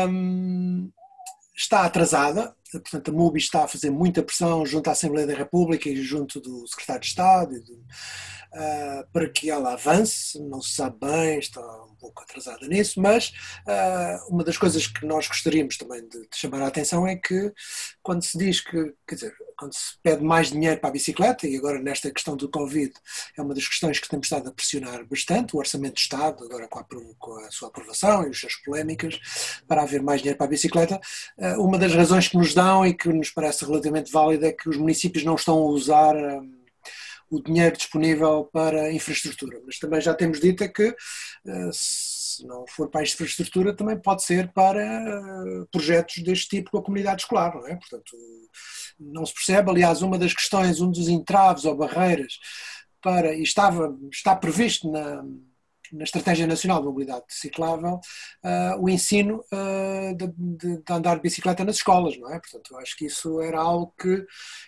um, está atrasada, portanto a MUBI está a fazer muita pressão junto à Assembleia da República e junto do Secretário de Estado do, uh, para que ela avance, não se sabe bem, está um pouco atrasada nisso, mas uh, uma das coisas que nós gostaríamos também de, de, chamar a atenção é que quando se diz que, quer dizer, quando se pede mais dinheiro para a bicicleta, e agora nesta questão do Covid é uma das questões que temos estado a pressionar bastante, o Orçamento de Estado, agora com a, com a sua aprovação e as suas polémicas, para haver mais dinheiro para a bicicleta, uh, uma das razões que nos e que nos parece relativamente válida é que os municípios não estão a usar o dinheiro disponível para infraestrutura. Mas também já temos dito é que, eh, se não for para a infraestrutura, também pode ser para eh, projetos deste tipo com a comunidade escolar, não é? Portanto, não se percebe. Aliás, uma das questões, um dos entraves ou barreiras para, e estava, está previsto na, na Estratégia Nacional de Mobilidade Ciclável uh, o ensino uh, de, de, andar de bicicleta nas escolas, não é? Portanto, acho que isso era algo que.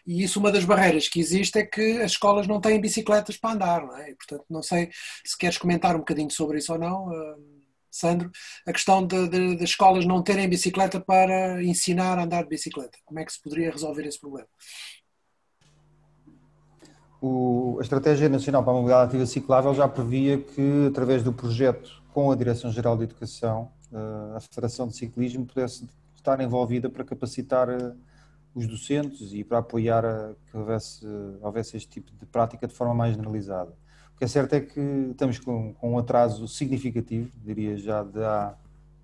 E isso, uma das barreiras que existe é que as escolas não têm bicicletas para andar, não é? E, portanto, não sei se queres comentar um bocadinho sobre isso ou não. Uh, Sandro, a questão das escolas não terem bicicleta para ensinar a andar de bicicleta. Como é que se poderia resolver esse problema? O, a Estratégia Nacional para a Mobilidade Ativa Ciclável já previa que, através do projeto com a Direção-Geral de Educação, eh, a Federação de Ciclismo pudesse estar envolvida para capacitar eh, os docentes e para apoiar a, que houvesse, houvesse este tipo de prática de forma mais generalizada. O que é certo é que estamos com, com um atraso significativo, diria já de há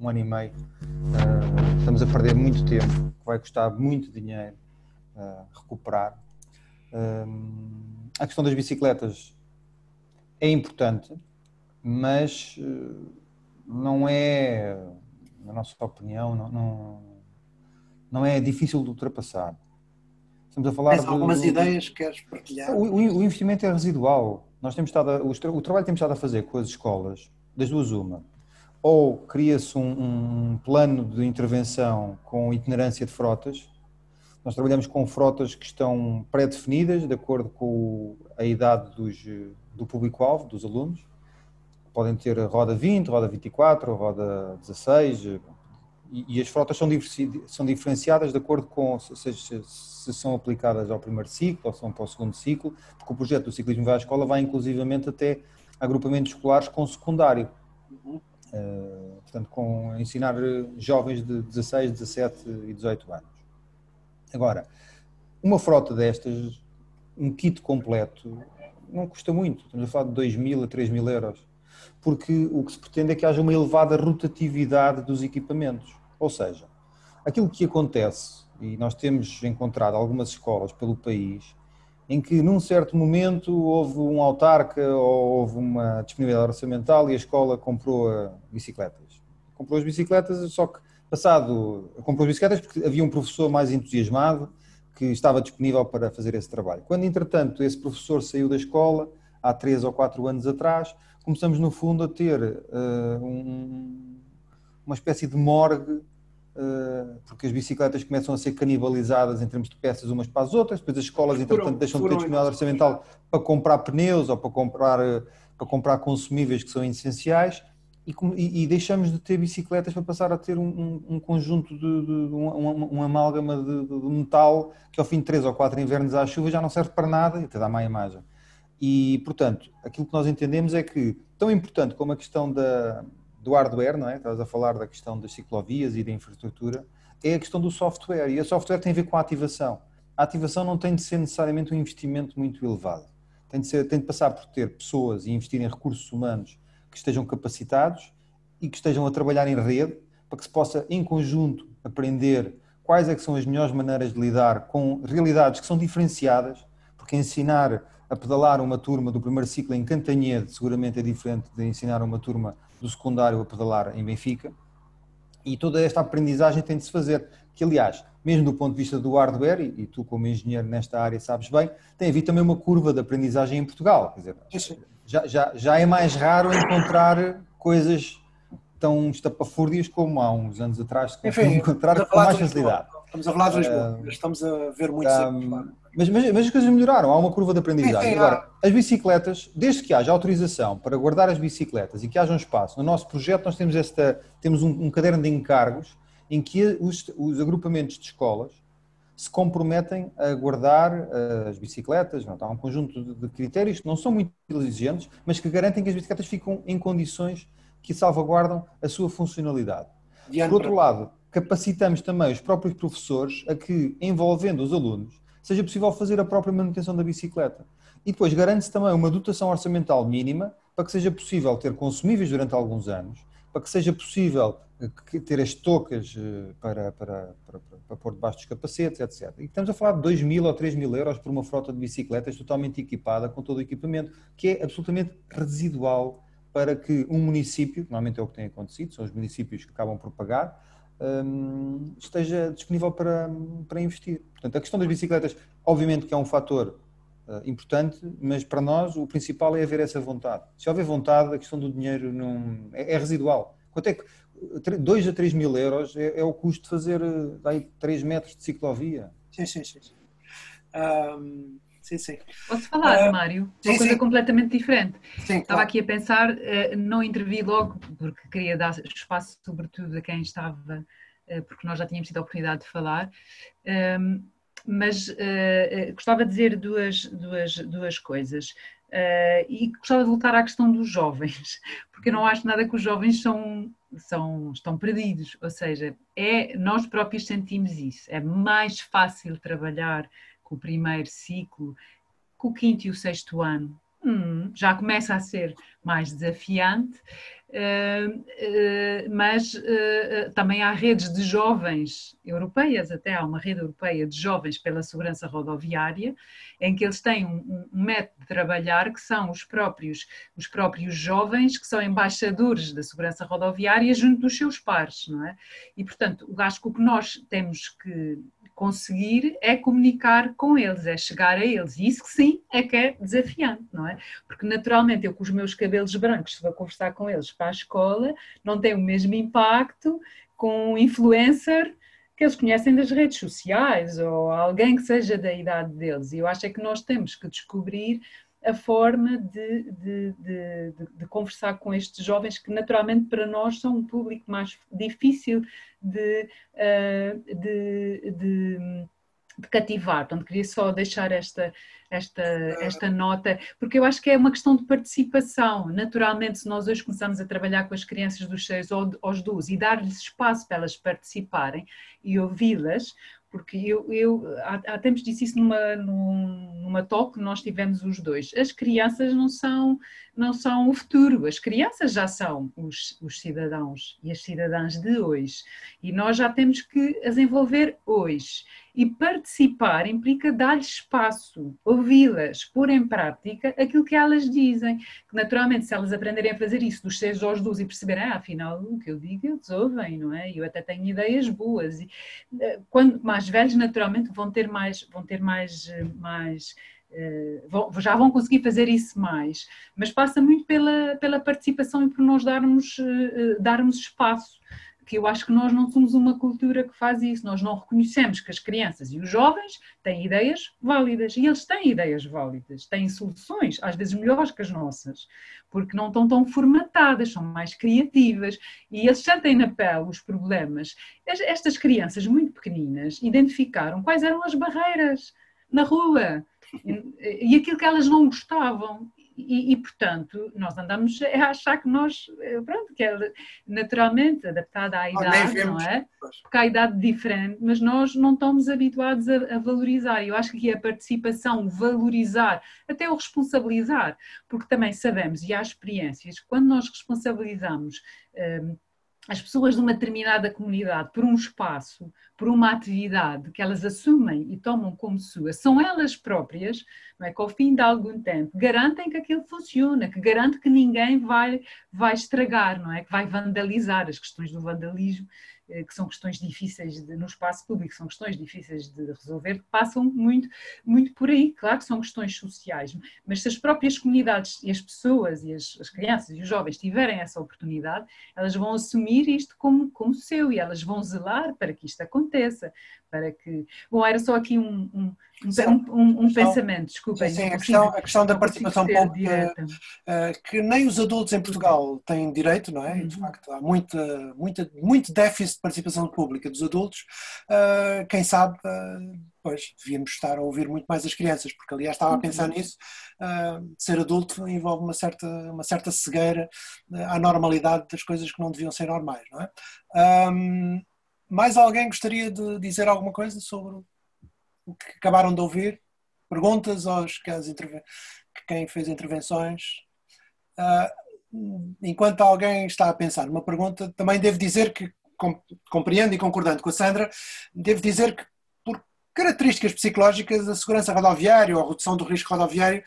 um ano e meio. Uh, estamos a perder muito tempo, que vai custar muito dinheiro recuperar. A questão das bicicletas é importante, mas eh, não é, na nossa opinião, não, não, não é difícil de ultrapassar. Estamos a falar Tens algumas de, ideias que queres partilhar? O, o, o, investimento é residual. Nós temos estado a, o, o, trabalho que temos estado a fazer com as escolas, das duas uma, ou cria-se um, um plano de intervenção com itinerância de frotas, nós trabalhamos com frotas que estão pré-definidas, de acordo com a idade dos, do público-alvo, dos alunos. Podem ter roda 20, roda 24, roda 16, e, as frotas são, são, diferenciadas de acordo com se, se, se, são aplicadas ao primeiro ciclo ou são para o segundo ciclo, porque o projeto do Ciclismo Vai à Escola vai inclusivamente até agrupamentos escolares com secundário. Uhum. Uh, portanto, com ensinar jovens de 16, 17 e 18 anos. Agora, uma frota destas, um kit completo, não custa muito, estamos a falar de 2 mil a 3 mil euros porque o que se pretende é que haja uma elevada rotatividade dos equipamentos. Ou seja, aquilo que acontece, e nós temos encontrado algumas escolas pelo país, em que num certo momento houve um autarca ou houve uma disponibilidade orçamental e a escola comprou bicicletas. Comprou as bicicletas, só que passado, comprou as bicicletas porque havia um professor mais entusiasmado que estava disponível para fazer esse trabalho. Quando, entretanto, esse professor saiu da escola, há três ou quatro anos atrás, começamos no fundo a ter uh, um, uma espécie de morgue, uh, porque as bicicletas começam a ser canibalizadas em termos de peças umas para as outras, depois as escolas, entretanto, deixam de ter disponibilidade orçamental para comprar pneus ou para comprar, para comprar consumíveis que são essenciais. E, e, deixamos de ter bicicletas para passar a ter um, um, um conjunto de, de, um, um, amálgama de, de, metal que ao fim de três ou quatro invernos à chuva já não serve para nada e até dá má imagem. E, portanto, aquilo que nós entendemos é que, tão importante como a questão da, do hardware, não é? Estavas a falar da questão das ciclovias e da infraestrutura, é a questão do software. E a software tem a ver com a ativação. A ativação não tem de ser necessariamente um investimento muito elevado. Tem de, ser, tem de passar por ter pessoas e investir em recursos humanos que estejam capacitados e que estejam a trabalhar em rede para que se possa, em conjunto, aprender quais é que são as melhores maneiras de lidar com realidades que são diferenciadas, porque ensinar a pedalar uma turma do primeiro ciclo em Cantanhede seguramente é diferente de ensinar uma turma do secundário a pedalar em Benfica. E toda esta aprendizagem tem de se fazer, que aliás, mesmo do ponto de vista do hardware, e, tu como engenheiro nesta área sabes bem, tem havido também uma curva de aprendizagem em Portugal. Quer dizer, já, já, já é mais raro encontrar coisas tão estapafúrdias como há uns anos atrás se Enfim, encontrar com mais facilidade. Estamos a falar de Lisboa, uh, estamos a ver muitos um, mas, mas, mas, as coisas melhoraram, há uma curva de aprendizagem. Agora, as bicicletas, desde que haja autorização para guardar as bicicletas e que haja um espaço, no nosso projeto nós temos, esta, temos um, um caderno de encargos em que os, os, agrupamentos de escolas se comprometem a guardar uh, as bicicletas, não, há um conjunto de, de, critérios que não são muito exigentes, mas que garantem que as bicicletas ficam em condições que salvaguardam a sua funcionalidade. Por outro lado, capacitamos também os próprios professores a que, envolvendo os alunos, seja possível fazer a própria manutenção da bicicleta. E depois garante-se também uma dotação orçamental mínima para que seja possível ter consumíveis durante alguns anos, para que seja possível ter as tocas eh, para, para, para, para pôr debaixo dos capacetes, etc. E estamos a falar de 2 mil ou 3 mil euros por uma frota de bicicletas totalmente equipada com todo o equipamento, que é absolutamente residual para que um município, normalmente é o que tem acontecido, são os municípios que acabam por pagar, um, esteja disponível para, para investir. Portanto, a questão das bicicletas, obviamente que é um fator importante, mas para nós o principal é haver essa vontade. Se houver vontade, a questão do dinheiro não, é, é residual. Quanto é que 2 a 3 mil euros é, é o custo de fazer uh, daí 3 metros de ciclovia? Sim, sim, sim. Um, sim, sim. Posso falar, uh, Mário? Sim, Uma coisa sim. completamente diferente. Sim, estava claro. aqui a pensar, uh, não intervi logo, porque queria dar espaço, sobretudo, a quem estava, porque nós já tínhamos tido a oportunidade de falar. Um, mas gostava de dizer duas, duas, duas coisas. e gostava de voltar à questão dos jovens, porque eu não acho nada que os jovens são, são, estão perdidos, ou seja, é, nós próprios sentimos isso, é mais fácil trabalhar com o primeiro ciclo, com o quinto e o sexto ano, hum, já começa a ser mais desafiante. Mas também há redes de jovens europeias, até há uma rede europeia de jovens pela segurança rodoviária, em que eles têm um, um método de trabalhar que são os próprios, os próprios jovens que são embaixadores da segurança rodoviária junto dos seus pares, não é? E, portanto, acho que o que nós temos que conseguir é comunicar com eles, é chegar a eles. E isso que sim é que é desafiante, não é? Porque naturalmente eu com os meus cabelos brancos, se vou conversar com eles para a escola, não tem o mesmo impacto com um influencer que eles conhecem das redes sociais ou alguém que seja da idade deles. E eu acho é que nós temos que descobrir a forma de, de, de, de, conversar com estes jovens que naturalmente para nós são um público mais difícil de, uh, de, cativar. Portanto, queria só deixar esta, esta, esta nota, porque eu acho que é uma questão de participação. Naturalmente, se nós hoje começamos a trabalhar com as crianças dos 6 aos 12 e dar-lhes espaço para elas participarem e ouvi-las, porque eu, eu há, há tempos disse isso numa, numa talk que nós tivemos os dois. As crianças não são, não são o futuro, as crianças já são os, os cidadãos e as cidadãs de hoje. E nós já temos que as envolver hoje. E participar implica dar-lhes espaço, ouvi-las, pôr em prática aquilo que elas dizem. Que naturalmente, se elas aprenderem a fazer isso dos 6 aos 12 e perceberem, ah, afinal, o que eu digo eles ouvem, não é? Eu até tenho ideias boas. E, eh, quando mais velhos, naturalmente, vão ter mais, vão ter mais, eh, mais Uh, já vão conseguir fazer isso mais, mas passa muito pela, pela participação e por nós darmos, uh, darmos espaço que eu acho que nós não somos uma cultura que faz isso, nós não reconhecemos que as crianças e os jovens têm ideias válidas e eles têm ideias válidas, têm soluções, às vezes melhores que as nossas, porque não estão tão formatadas, são mais criativas e eles sentem na pele os problemas. Estas crianças muito pequeninas identificaram quais eram as barreiras na rua e aquilo que elas não gostavam e, e, portanto, nós andamos a achar que nós, eh, pronto, que é naturalmente adaptada à idade, não é? Porque há idade diferente, mas nós não estamos habituados a, a, valorizar. Eu acho que a participação, valorizar, até o responsabilizar, porque também sabemos, e há experiências, quando nós responsabilizamos. Um, as pessoas de uma determinada comunidade por um espaço, por uma atividade que elas assumem e tomam como sua, são elas próprias, não é, que ao fim de algum tempo. Garantem que aquilo funciona, que garante que ninguém vai, vai estragar, não é, que vai vandalizar as questões do vandalismo eh, que são questões difíceis de, no espaço público, são questões difíceis de resolver, que passam muito, muito por aí. Claro que são questões sociais, mas se as próprias comunidades e as pessoas e as, as crianças e os jovens tiverem essa oportunidade, elas vão assumir isto como, como seu e elas vão zelar para que isto aconteça, para que... Bom, era só aqui um, um, um, um pensamento, desculpem. Sim, a questão, a questão da participação pública, uh, que nem os adultos em Portugal têm direito, não é? Uhum. De facto, há muita, muita, muito déficit de participação pública dos adultos. Uh, quem sabe, uh, pois, devíamos estar a ouvir muito mais as crianças, porque aliás estava a pensar uhum. nisso. ser adulto envolve uma certa, uma certa cegueira à normalidade das coisas que não deviam ser normais, não é? Um, mais alguém gostaria de dizer alguma coisa sobre o que acabaram de ouvir? Perguntas aos que, as interve... quem fez intervenções? Uh, enquanto alguém está a pensar numa pergunta, também devo dizer que, compreendo e concordando com a Sandra, devo dizer que por características psicológicas a segurança rodoviária ou a redução do risco rodoviário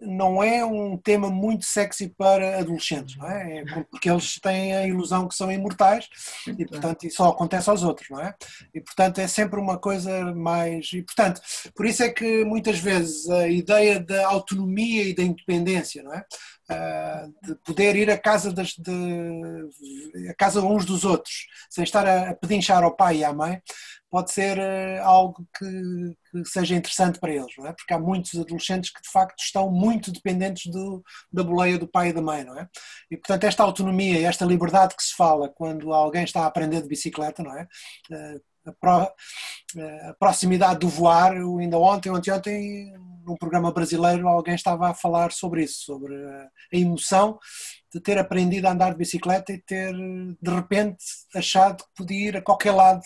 não é um tema muito sexy para adolescentes, não é? é porque eles têm a ilusão que são imortais e, portanto, isso só acontece aos outros, não é? E, portanto, é sempre uma coisa mais. E, portanto, por isso é que muitas vezes a ideia da autonomia e da independência, não é? Uh, de poder ir à casa, das, de, a casa uns dos outros, sem estar a, a pedinchar ao pai e à mãe, pode ser uh, algo que, que, seja interessante para eles, não é? Porque há muitos adolescentes que de facto estão muito dependentes do, da boleia do pai e da mãe, não é? E portanto esta autonomia esta liberdade que se fala quando alguém está a aprender de bicicleta, não é? Uh, a, pro, a, proximidade do voar, ainda ontem, ontem, ontem, num programa brasileiro, alguém estava a falar sobre isso, sobre a emoção de ter aprendido a andar de bicicleta e ter de repente achado que podia ir a qualquer lado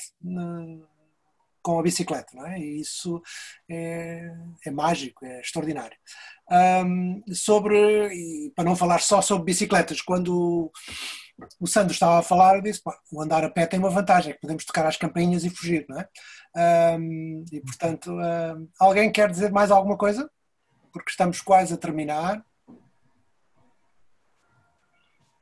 com a bicicleta, não é? E isso é, é mágico, é extraordinário. Um, sobre, para não falar só sobre bicicletas, quando o Sandro estava a falar, eu disse, pá, o andar a pé tem uma vantagem, é que podemos tocar as campainhas e fugir, não é? Um, e portanto, um, alguém quer dizer mais alguma coisa? Porque estamos quase a terminar.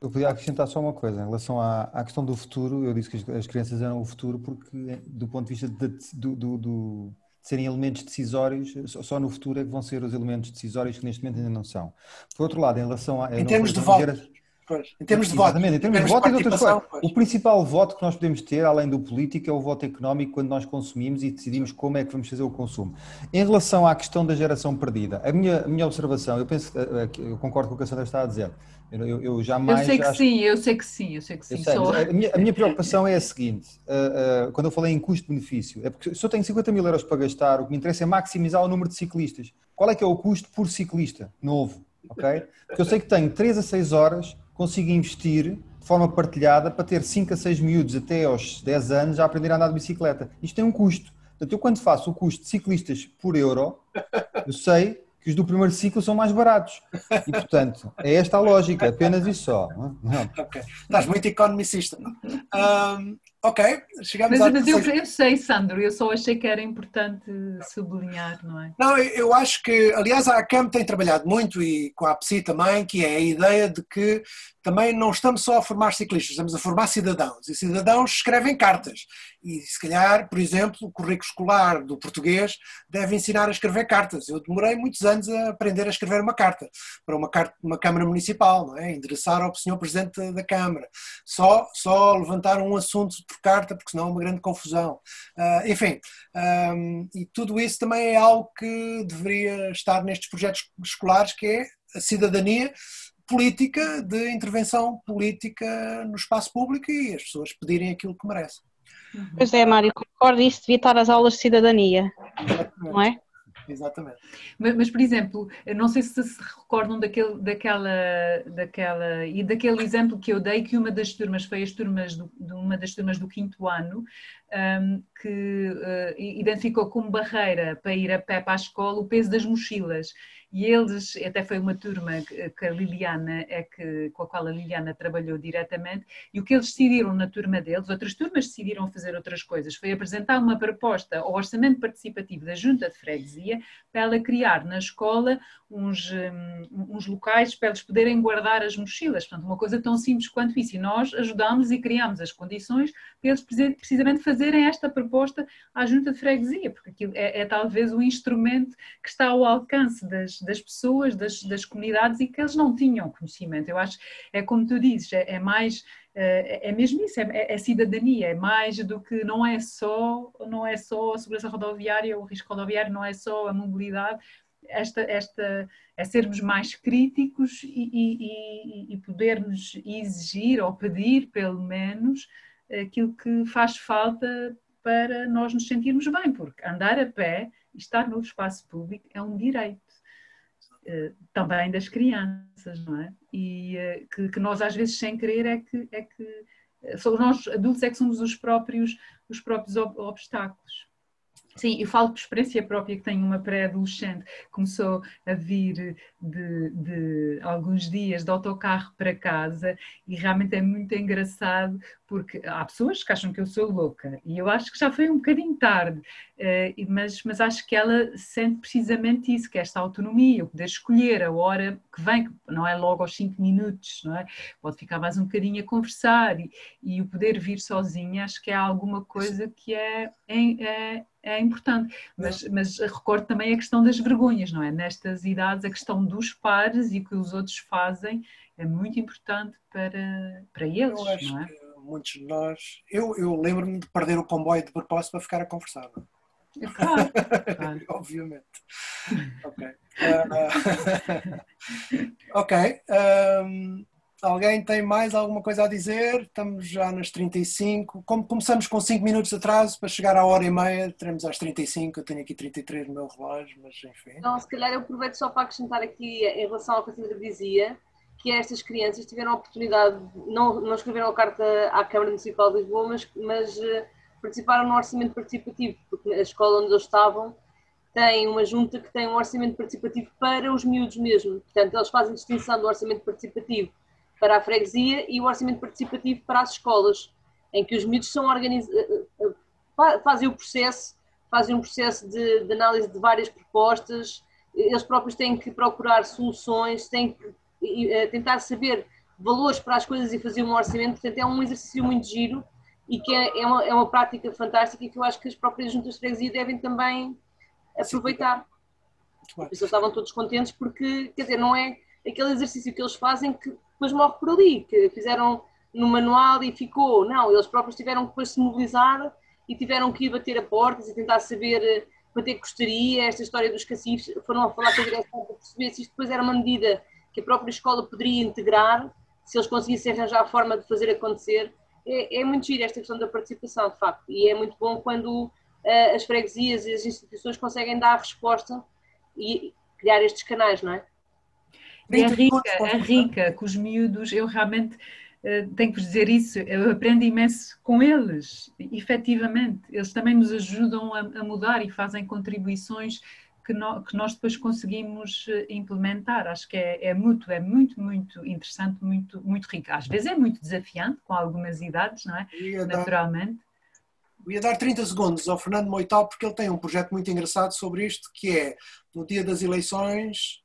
Eu podia acrescentar só uma coisa em relação à, à questão do futuro. Eu disse que as, crianças eram o futuro porque, do ponto de vista de, de serem elementos decisórios, só, só, no futuro é que vão ser os elementos decisórios que neste momento ainda não são. Por outro lado, em relação a. Em termos de voto. Pois, em termos de voto. Exatamente, em termos, de voto e de outras coisas. Pois. O principal voto que nós podemos ter, além do político, é o voto económico quando nós consumimos e decidimos como é que vamos fazer o consumo. Em relação à questão da geração perdida, a minha, a minha observação, eu penso, eh, eh, eu concordo com o que a Sandra está a dizer, eu, eu, eu jamais. Eu sei que acho... sim, eu sei que sim, eu sei que sim. Sei, só... a, minha, a, minha, preocupação é a seguinte: uh, uh, quando eu falei em custo-benefício, é porque se eu tenho 50 mil euros para gastar, o que me interessa é maximizar o número de ciclistas. Qual é que é o custo por ciclista novo? Ok? Porque eu sei que tenho 3 a 6 horas, consigo investir de forma partilhada para ter 5 a 6 miúdos até aos 10 anos a aprender a andar de bicicleta. Isto tem um custo. Portanto, eu quando faço o custo de ciclistas por euro, eu sei que os do primeiro ciclo são mais baratos. E, portanto, é esta a lógica, apenas isso só. Não? É? Ok. Estás muito economicista. Um, ok, chegamos mas, a... Mas eu, eu, sei, Sandro, eu só achei que era importante sublinhar, não é? Não, eu acho que, aliás, a ACAM tem trabalhado muito, e com a APSI também, que é a ideia de que também não estamos só a formar ciclistas, estamos a formar cidadãos. E cidadãos escrevem cartas. E se calhar, por exemplo, o currículo escolar do português deve ensinar a escrever cartas. Eu demorei muitos anos a aprender a escrever uma carta para uma, carta, uma Câmara Municipal, não é? endereçar ao Senhor Presidente da Câmara. Só, só levantar um assunto por carta, porque senão é uma grande confusão. Uh, enfim, um, e tudo isso também é algo que deveria estar nestes projetos escolares, que é a cidadania política, de intervenção política no espaço público e as pessoas pedirem aquilo que merecem. Pois é, Mário, concordo, isso devia estar as aulas de cidadania, não é? Exatamente. Mas, mas, por exemplo, não sei se se recordam daquele, daquela, daquela e daquele exemplo que eu dei que uma das turmas foi as turmas do, uma das turmas do quinto ano um, que uh, identificou como barreira para ir a pé para a escola o peso das mochilas e eles, até foi uma turma que a Liliana é que, com a qual a Liliana trabalhou diretamente, e o que eles decidiram na turma deles, outras turmas decidiram fazer outras coisas, foi apresentar uma proposta ao orçamento participativo da Junta de Freguesia para ela criar na escola uns, um, uns locais para eles poderem guardar as mochilas. Portanto, uma coisa tão simples quanto isso. E nós ajudámos e criámos as condições para eles precisamente fazerem esta proposta à Junta de Freguesia, porque aquilo é, é talvez o instrumento que está ao alcance das, das pessoas, das, das comunidades e que eles não tinham conhecimento. Eu acho, é como tu dizes, é, é mais é, é mesmo isso, é, é, cidadania, é mais do que não é só não é só a segurança rodoviária, o risco rodoviário não é só a mobilidade, esta, esta, é sermos mais críticos e, e, e podermos exigir ou pedir, pelo menos, aquilo que faz falta para nós nos sentirmos bem, porque andar a pé e estar no espaço público é um direito. Uh, também das crianças, não é? E uh, que, que, nós às vezes sem querer é que, é que uh, somos nós adultos é que somos os próprios, os próprios obstáculos. Sim, eu falo por experiência própria que tenho uma pré-adolescente começou a vir de, de, alguns dias de autocarro para casa e realmente é muito engraçado porque há pessoas que acham que eu sou louca e eu acho que já foi um bocadinho tarde, eh, mas, mas acho que ela sente precisamente isso, que é esta autonomia, o poder escolher a hora que vem, que não é logo aos 5 minutos, não é? Pode ficar mais um bocadinho a conversar e, e o poder vir sozinha, acho que é alguma coisa que é, é, é é importante, mas, mas recordo também a questão das vergonhas, não é? Nestas idades, a questão dos pares e o que os outros fazem é muito importante para, para eles, não é? Muitos de nós. Eu, eu lembro-me de perder o comboio de propósito para ficar a conversar. Não? É? Claro, claro. Obviamente. Ok. Uh, ok. Um, Alguém tem mais alguma coisa a dizer? Estamos já nas 35. Como começamos com 5 minutos de atraso para chegar à hora e meia, teremos às 35. Eu tenho aqui 33 no meu relógio, mas enfim. Então, se calhar eu aproveito só para acrescentar aqui em relação ao que a Sandra dizia, que estas crianças tiveram a oportunidade, não, não escreveram a carta à Câmara Municipal de Lisboa, mas, mas participaram no orçamento participativo, porque a escola onde eles estavam tem uma junta que tem um orçamento participativo para os miúdos mesmo. Portanto, eles fazem distinção do orçamento participativo para a freguesia e o orçamento participativo para as escolas, em que os miúdos são organiz... Eh, eh, fazem o processo, fazem um processo de, de análise de várias propostas, eles próprios têm que procurar soluções, têm que eh, tentar saber valores para as coisas e fazer um orçamento, portanto é um exercício muito giro e que é, é, uma, é uma prática fantástica e que eu acho que as próprias juntas de freguesia devem também aproveitar. As pessoas estavam todos contentes porque, quer dizer, não é aquele exercício que eles fazem que depois morre por ali, que fizeram no manual e ficou. Não, eles próprios tiveram que depois se mobilizar e tiveram que ir bater a portas e tentar saber quanto é que custaria esta história dos cacifes. Foram a falar com a direção para perceber se isto depois era uma medida que a própria escola poderia integrar, se eles conseguissem arranjar a forma de fazer acontecer. É, é muito giro esta questão da participação, de facto, e é muito bom quando uh, as freguesias e as instituições conseguem dar a resposta e criar estes canais, não é? É rica, é rica, com os miúdos, eu realmente uh, tenho que vos dizer isso, eu aprendo imenso com eles, efetivamente. Eles também nos ajudam a, a mudar e fazem contribuições que, no, que, nós depois conseguimos eh, implementar. Acho que é, é, muito, é muito, muito interessante, muito, muito rico. Às vezes é muito desafiante, com algumas idades, não é? Naturalmente. Eu ia dar 30 segundos ao Fernando Moital porque ele tem um projeto muito engraçado sobre isto, que é no dia das eleições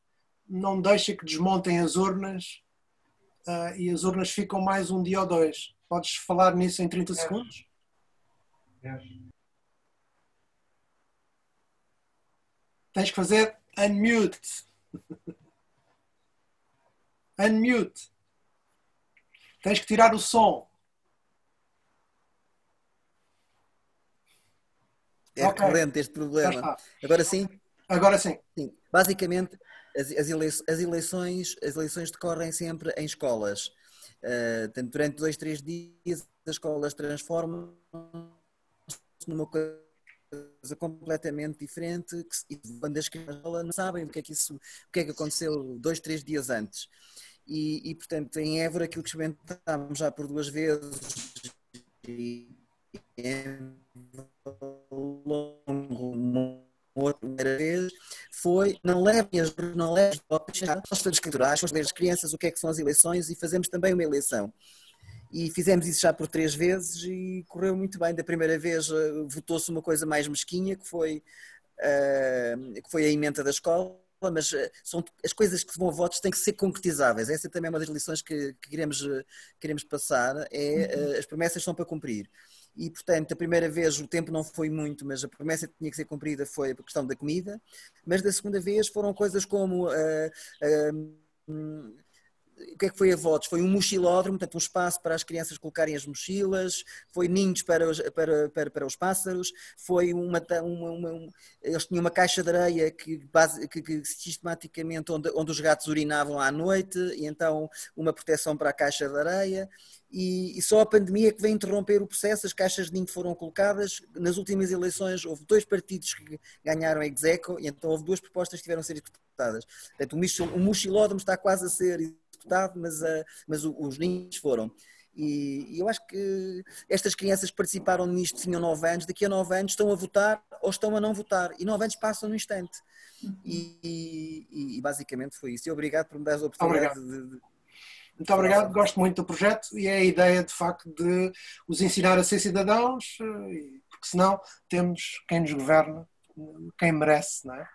não deixa que desmontem as urnas uh, e as urnas ficam mais um dia ou dois. Podes falar nisso em 30 segundos? Tens que fazer unmute. unmute. Tens que tirar o som. É okay. recorrente este problema. Agora sim? Agora sim. sim. Basicamente, as, as, eleições, as eleições decorrem sempre em escolas. Uh, durante dois, três dias, as escolas transformam-se numa coisa completamente diferente que, quando as crianças não sabem o que é que isso, o que é que aconteceu dois, três dias antes. E, e portanto, em Évora, aquilo que experimentámos já por duas vezes e, primeira vez foi não levem as não levem as todos escriturais, as crianças o que é que são as eleições e fazemos também uma eleição. E fizemos isso já por três vezes e correu muito bem. Da primeira vez uh, votou-se uma coisa mais mesquinha, que foi, uh, que foi a emenda da escola, mas uh, são, as coisas que vão a votos têm que ser concretizáveis. Essa é também uma das lições que, que queremos, queremos passar, é uhum. as promessas são para cumprir e, portanto, a primeira vez o tempo não foi muito, mas a promessa que tinha que ser cumprida foi a questão da comida, mas da segunda vez foram coisas como. Uh, uh, o que é que foi a votos? Foi um mochilódromo, portanto um espaço para as crianças colocarem as mochilas, foi ninhos para os, para, para, para os pássaros, foi uma, uma, uma, eles tinham uma caixa de areia que, base, que, que, sistematicamente onde, onde os gatos urinavam à noite, e então uma proteção para a caixa de areia, e, e, só a pandemia que veio interromper o processo, as caixas de ninho foram colocadas, nas últimas eleições houve dois partidos que ganharam execo, e então houve duas propostas que tiveram a ser executadas. Portanto, o mochilódromo está quase a ser executado, mas, uh, mas os ninhos foram. E, e, eu acho que estas crianças que participaram nisto tinham 9 anos, daqui a 9 anos estão a votar ou estão a não votar. E 9 anos passam no instante. E, e, e basicamente foi isso. E obrigado por me dar a oportunidade de, de muito obrigado, gosto muito do projeto e é a ideia de facto de os ensinar a ser cidadãos, eh, porque senão temos quem nos governa, quem merece, não é?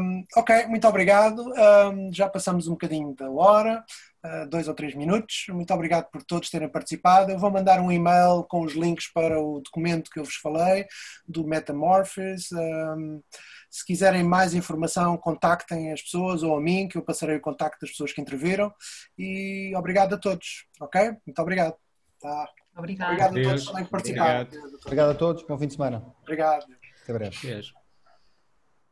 Um, ok, muito obrigado. Um, já passamos um bocadinho da hora, uh, dois ou três minutos. Muito obrigado por todos terem participado. Eu vou mandar um e-mail com os links para o documento que eu vos falei, do Metamorphosis. Um, se quiserem mais informação, contactem as pessoas ou a mim, que eu passarei o contacto das pessoas que interviram. E obrigado a todos, ok? Muito obrigado. Tá. Obrigado. Obrigado a todos também que participaram. Obrigado. obrigado a todos, bom fim de semana. Obrigado. Até breve. Beijo.